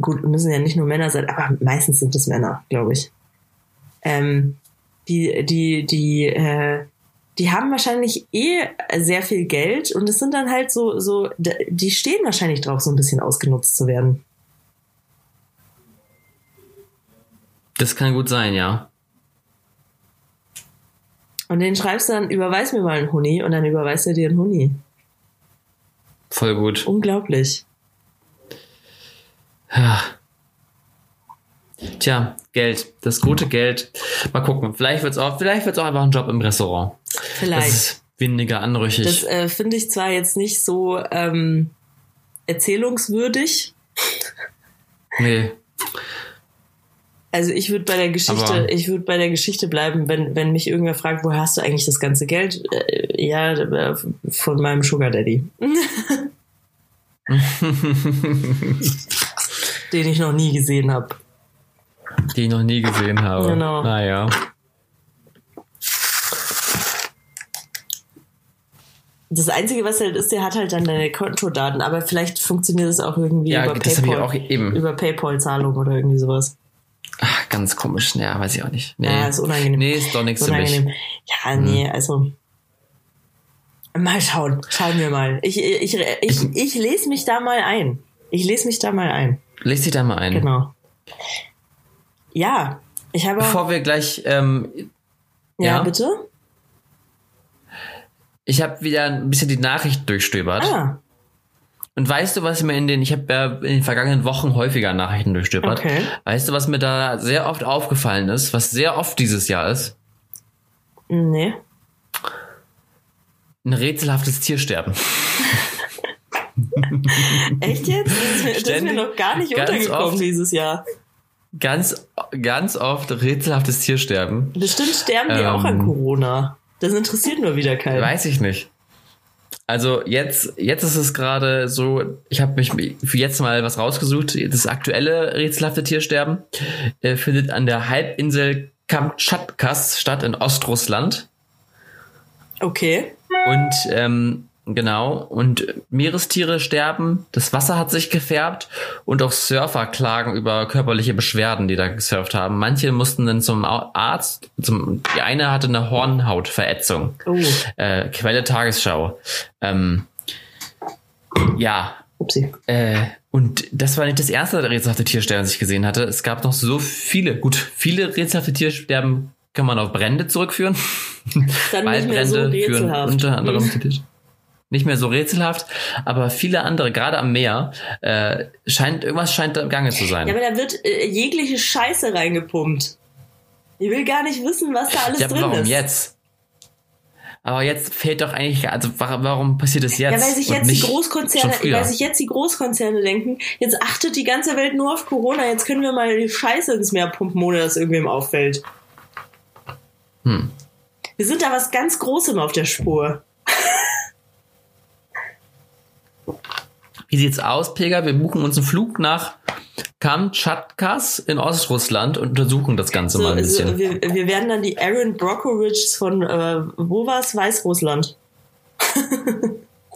gut, müssen ja nicht nur Männer sein, aber meistens sind es Männer, glaube ich. Ähm, die, die, die, äh, die haben wahrscheinlich eh sehr viel Geld und es sind dann halt so, so, die stehen wahrscheinlich drauf, so ein bisschen ausgenutzt zu werden. Das kann gut sein, ja. Und den schreibst du dann, überweis mir mal einen Huni und dann überweist er dir einen Huni. Voll gut. Unglaublich. Ja. Tja, Geld. Das gute Geld. Mal gucken. Vielleicht wird's auch, vielleicht wird's auch einfach ein Job im Restaurant. Das Vielleicht. ist weniger anrüchig. Das äh, finde ich zwar jetzt nicht so ähm, erzählungswürdig. nee. Also ich würde bei der Geschichte, Aber- ich würde bei der Geschichte bleiben, wenn, wenn mich irgendwer fragt, woher hast du eigentlich das ganze Geld? Äh, ja, äh, von meinem Sugar Daddy. Den ich noch nie gesehen habe. Die ich noch nie gesehen habe. Genau. Naja. Das Einzige, was halt ist, der hat halt dann deine Kontodaten, aber vielleicht funktioniert das auch irgendwie Ja, über das ich PayPal. auch eben. Über PayPal-Zahlung oder irgendwie sowas. Ach, ganz komisch. Ja, weiß ich auch nicht. Nee. Ja, ist unangenehm. Nee, ist doch nichts für mich. unangenehm. Ja, nee, also. Mal schauen. Schauen wir mal. Ich, ich, ich, ich lese mich da mal ein. Ich lese mich da mal ein. Lest dich da mal ein. Genau. Ja, ich habe. Bevor wir gleich, ähm, ja, ja. bitte? Ich habe wieder ein bisschen die Nachricht durchstöbert. Ah, Und weißt du, was mir in den, ich habe ja in den vergangenen Wochen häufiger Nachrichten durchstöbert. Okay. Weißt du, was mir da sehr oft aufgefallen ist, was sehr oft dieses Jahr ist? nee. Ein rätselhaftes Tiersterben. Echt jetzt? Das ist mir, das ist mir noch gar nicht untergekommen oft. dieses Jahr. Ganz, ganz oft rätselhaftes Tiersterben. Bestimmt sterben die Ähm. auch an Corona. Das interessiert nur wieder keinen. Weiß ich nicht. Also jetzt, jetzt ist es gerade so, ich habe mich für jetzt mal was rausgesucht. Das aktuelle rätselhafte Tiersterben äh, findet an der Halbinsel Kamtschatkas statt in Ostrussland. Okay. Und ähm, genau, und Meerestiere sterben, das Wasser hat sich gefärbt und auch Surfer klagen über körperliche Beschwerden, die da gesurft haben. Manche mussten dann zum Arzt, zum, die eine hatte eine Hornhautverätzung. Oh, Äh, Quelle Tagesschau. Ähm, ja, upsi. äh, und das war nicht das erste rätselhafte Tiersterben, das ich gesehen hatte. Es gab noch so viele, gut, viele rätselhafte Tiersterben kann man auf Brände zurückführen. Dann mehr so Waldbrände führen unter anderem zu Tier- nicht mehr so rätselhaft, aber viele andere, gerade am Meer, äh, scheint irgendwas scheint im Gange zu sein. Ja, aber da wird äh, jegliche Scheiße reingepumpt. Ich will gar nicht wissen, was da alles Ja, drin warum ist. jetzt? Aber jetzt fehlt doch eigentlich, also wa- warum passiert es jetzt? Ja, weil sich jetzt die Großkonzerne, weil sich jetzt die Großkonzerne denken, jetzt achtet die ganze Welt nur auf Corona, jetzt können wir mal die Scheiße ins Meer pumpen, ohne dass irgendwem auffällt. Hm. Wir sind da was ganz Großem auf der Spur. Wie sieht's aus, Pega? Wir buchen uns einen Flug nach Kamtschatkas in Ostrussland und untersuchen das Ganze mal ein bisschen. So, wir, wir werden dann die Aaron Brockovich von, äh, wo war's? Weißrussland.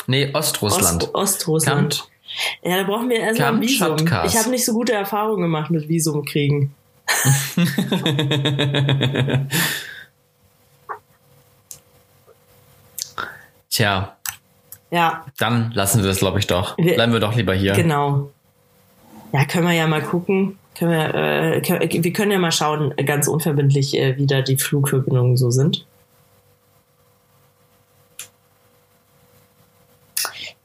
nee, Ostrussland. Ost, Ostrussland. Kamt, ja, da brauchen wir erstmal ein Visum. Ich habe nicht so gute Erfahrungen gemacht mit Visum kriegen. Tja, Ja, dann lassen wir das, glaube ich, doch. Bleiben wir doch lieber hier. genau. Ja, können wir ja mal gucken. Können wir, äh, können, wir können ja mal schauen, ganz unverbindlich, äh, wie da die Flugverbindungen so sind.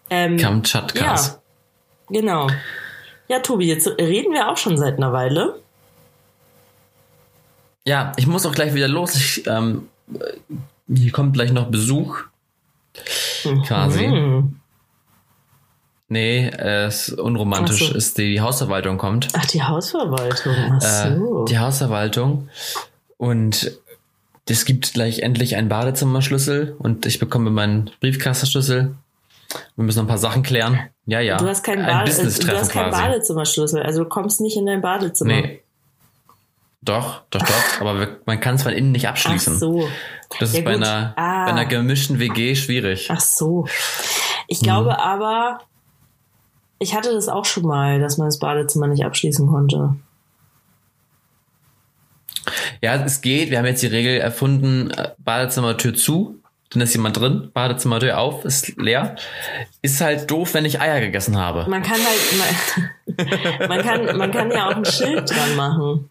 Ähm, Kamtschatkas. Ja, genau. Ja, Tobi, jetzt reden wir auch schon seit einer Weile. Ja, ich muss auch gleich wieder los. Ich, ähm, hier kommt gleich noch Besuch. Quasi. Mhm. Nee, äh, es ist unromantisch Ach so. ist die, die Hausverwaltung kommt. Ach, die Hausverwaltung. Ach so. Äh, die Hausverwaltung. Und es gibt gleich endlich einen Badezimmerschlüssel und ich bekomme meinen Briefkastenschlüssel. Wir müssen noch ein paar Sachen klären. Ja, ja. du hast keinen, ein Bade äh, du hast keinen. Badezimmerschlüssel, also du kommst nicht in dein Badezimmer. Nee. Doch, doch, doch. Aber man kann es von innen nicht Ach abschließen. so. Das ist Ja, bei gut. einer, Ah. bei einer gemischten WG schwierig. Ach so. Ich Mhm. glaube aber, ich hatte das auch schon mal, dass man das Badezimmer nicht abschließen konnte. Ja, es geht. Wir haben jetzt die Regel erfunden, äh, Badezimmertür zu, dann ist jemand drin, Badezimmertür auf, ist leer. Ist halt doof, wenn ich Eier gegessen habe. Man kann halt, man, man, kann, man kann ja auch ein Schild dran machen.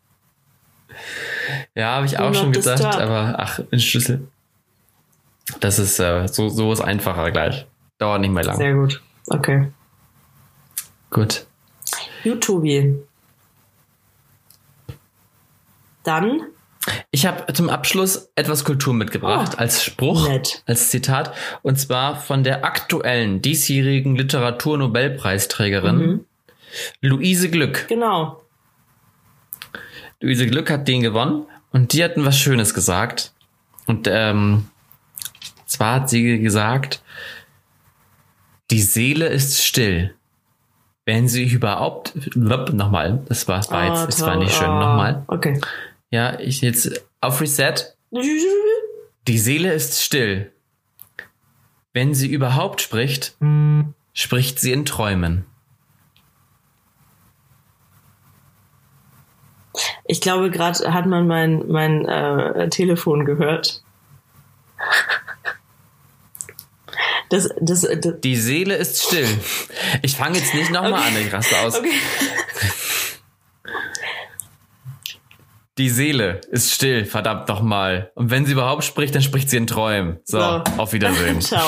Ja, habe ich auch schon gedacht, disturb. aber ach, ein Schlüssel. Das ist äh, so, so ist einfacher gleich. Dauert nicht mehr lang. Sehr gut. Okay. Gut. Tobi. Dann, Ich habe zum Abschluss etwas Kultur mitgebracht Oh, als Spruch, nett. als Zitat, und zwar von der aktuellen diesjährigen Literaturnobelpreisträgerin Mhm. Luise Glück. genau. Luise Glück hat den gewonnen und die hatten was Schönes gesagt. Und ähm, zwar hat sie gesagt, die Seele ist still. Wenn sie überhaupt, nochmal, das war, war jetzt, Ah, das war toll. nicht schön, Ah, nochmal. Okay. Ja, ich jetzt auf Reset. Die Seele ist still. Wenn sie überhaupt spricht, spricht sie in Träumen. Ich glaube, gerade hat man mein, mein äh, Telefon gehört. Das, das, das Die Seele ist still. Ich fange jetzt nicht nochmal Okay. an, ich raste aus. okay. Die Seele ist still, verdammt nochmal. Und wenn sie überhaupt spricht, dann spricht sie in Träumen. So, So. auf Wiedersehen. Ciao.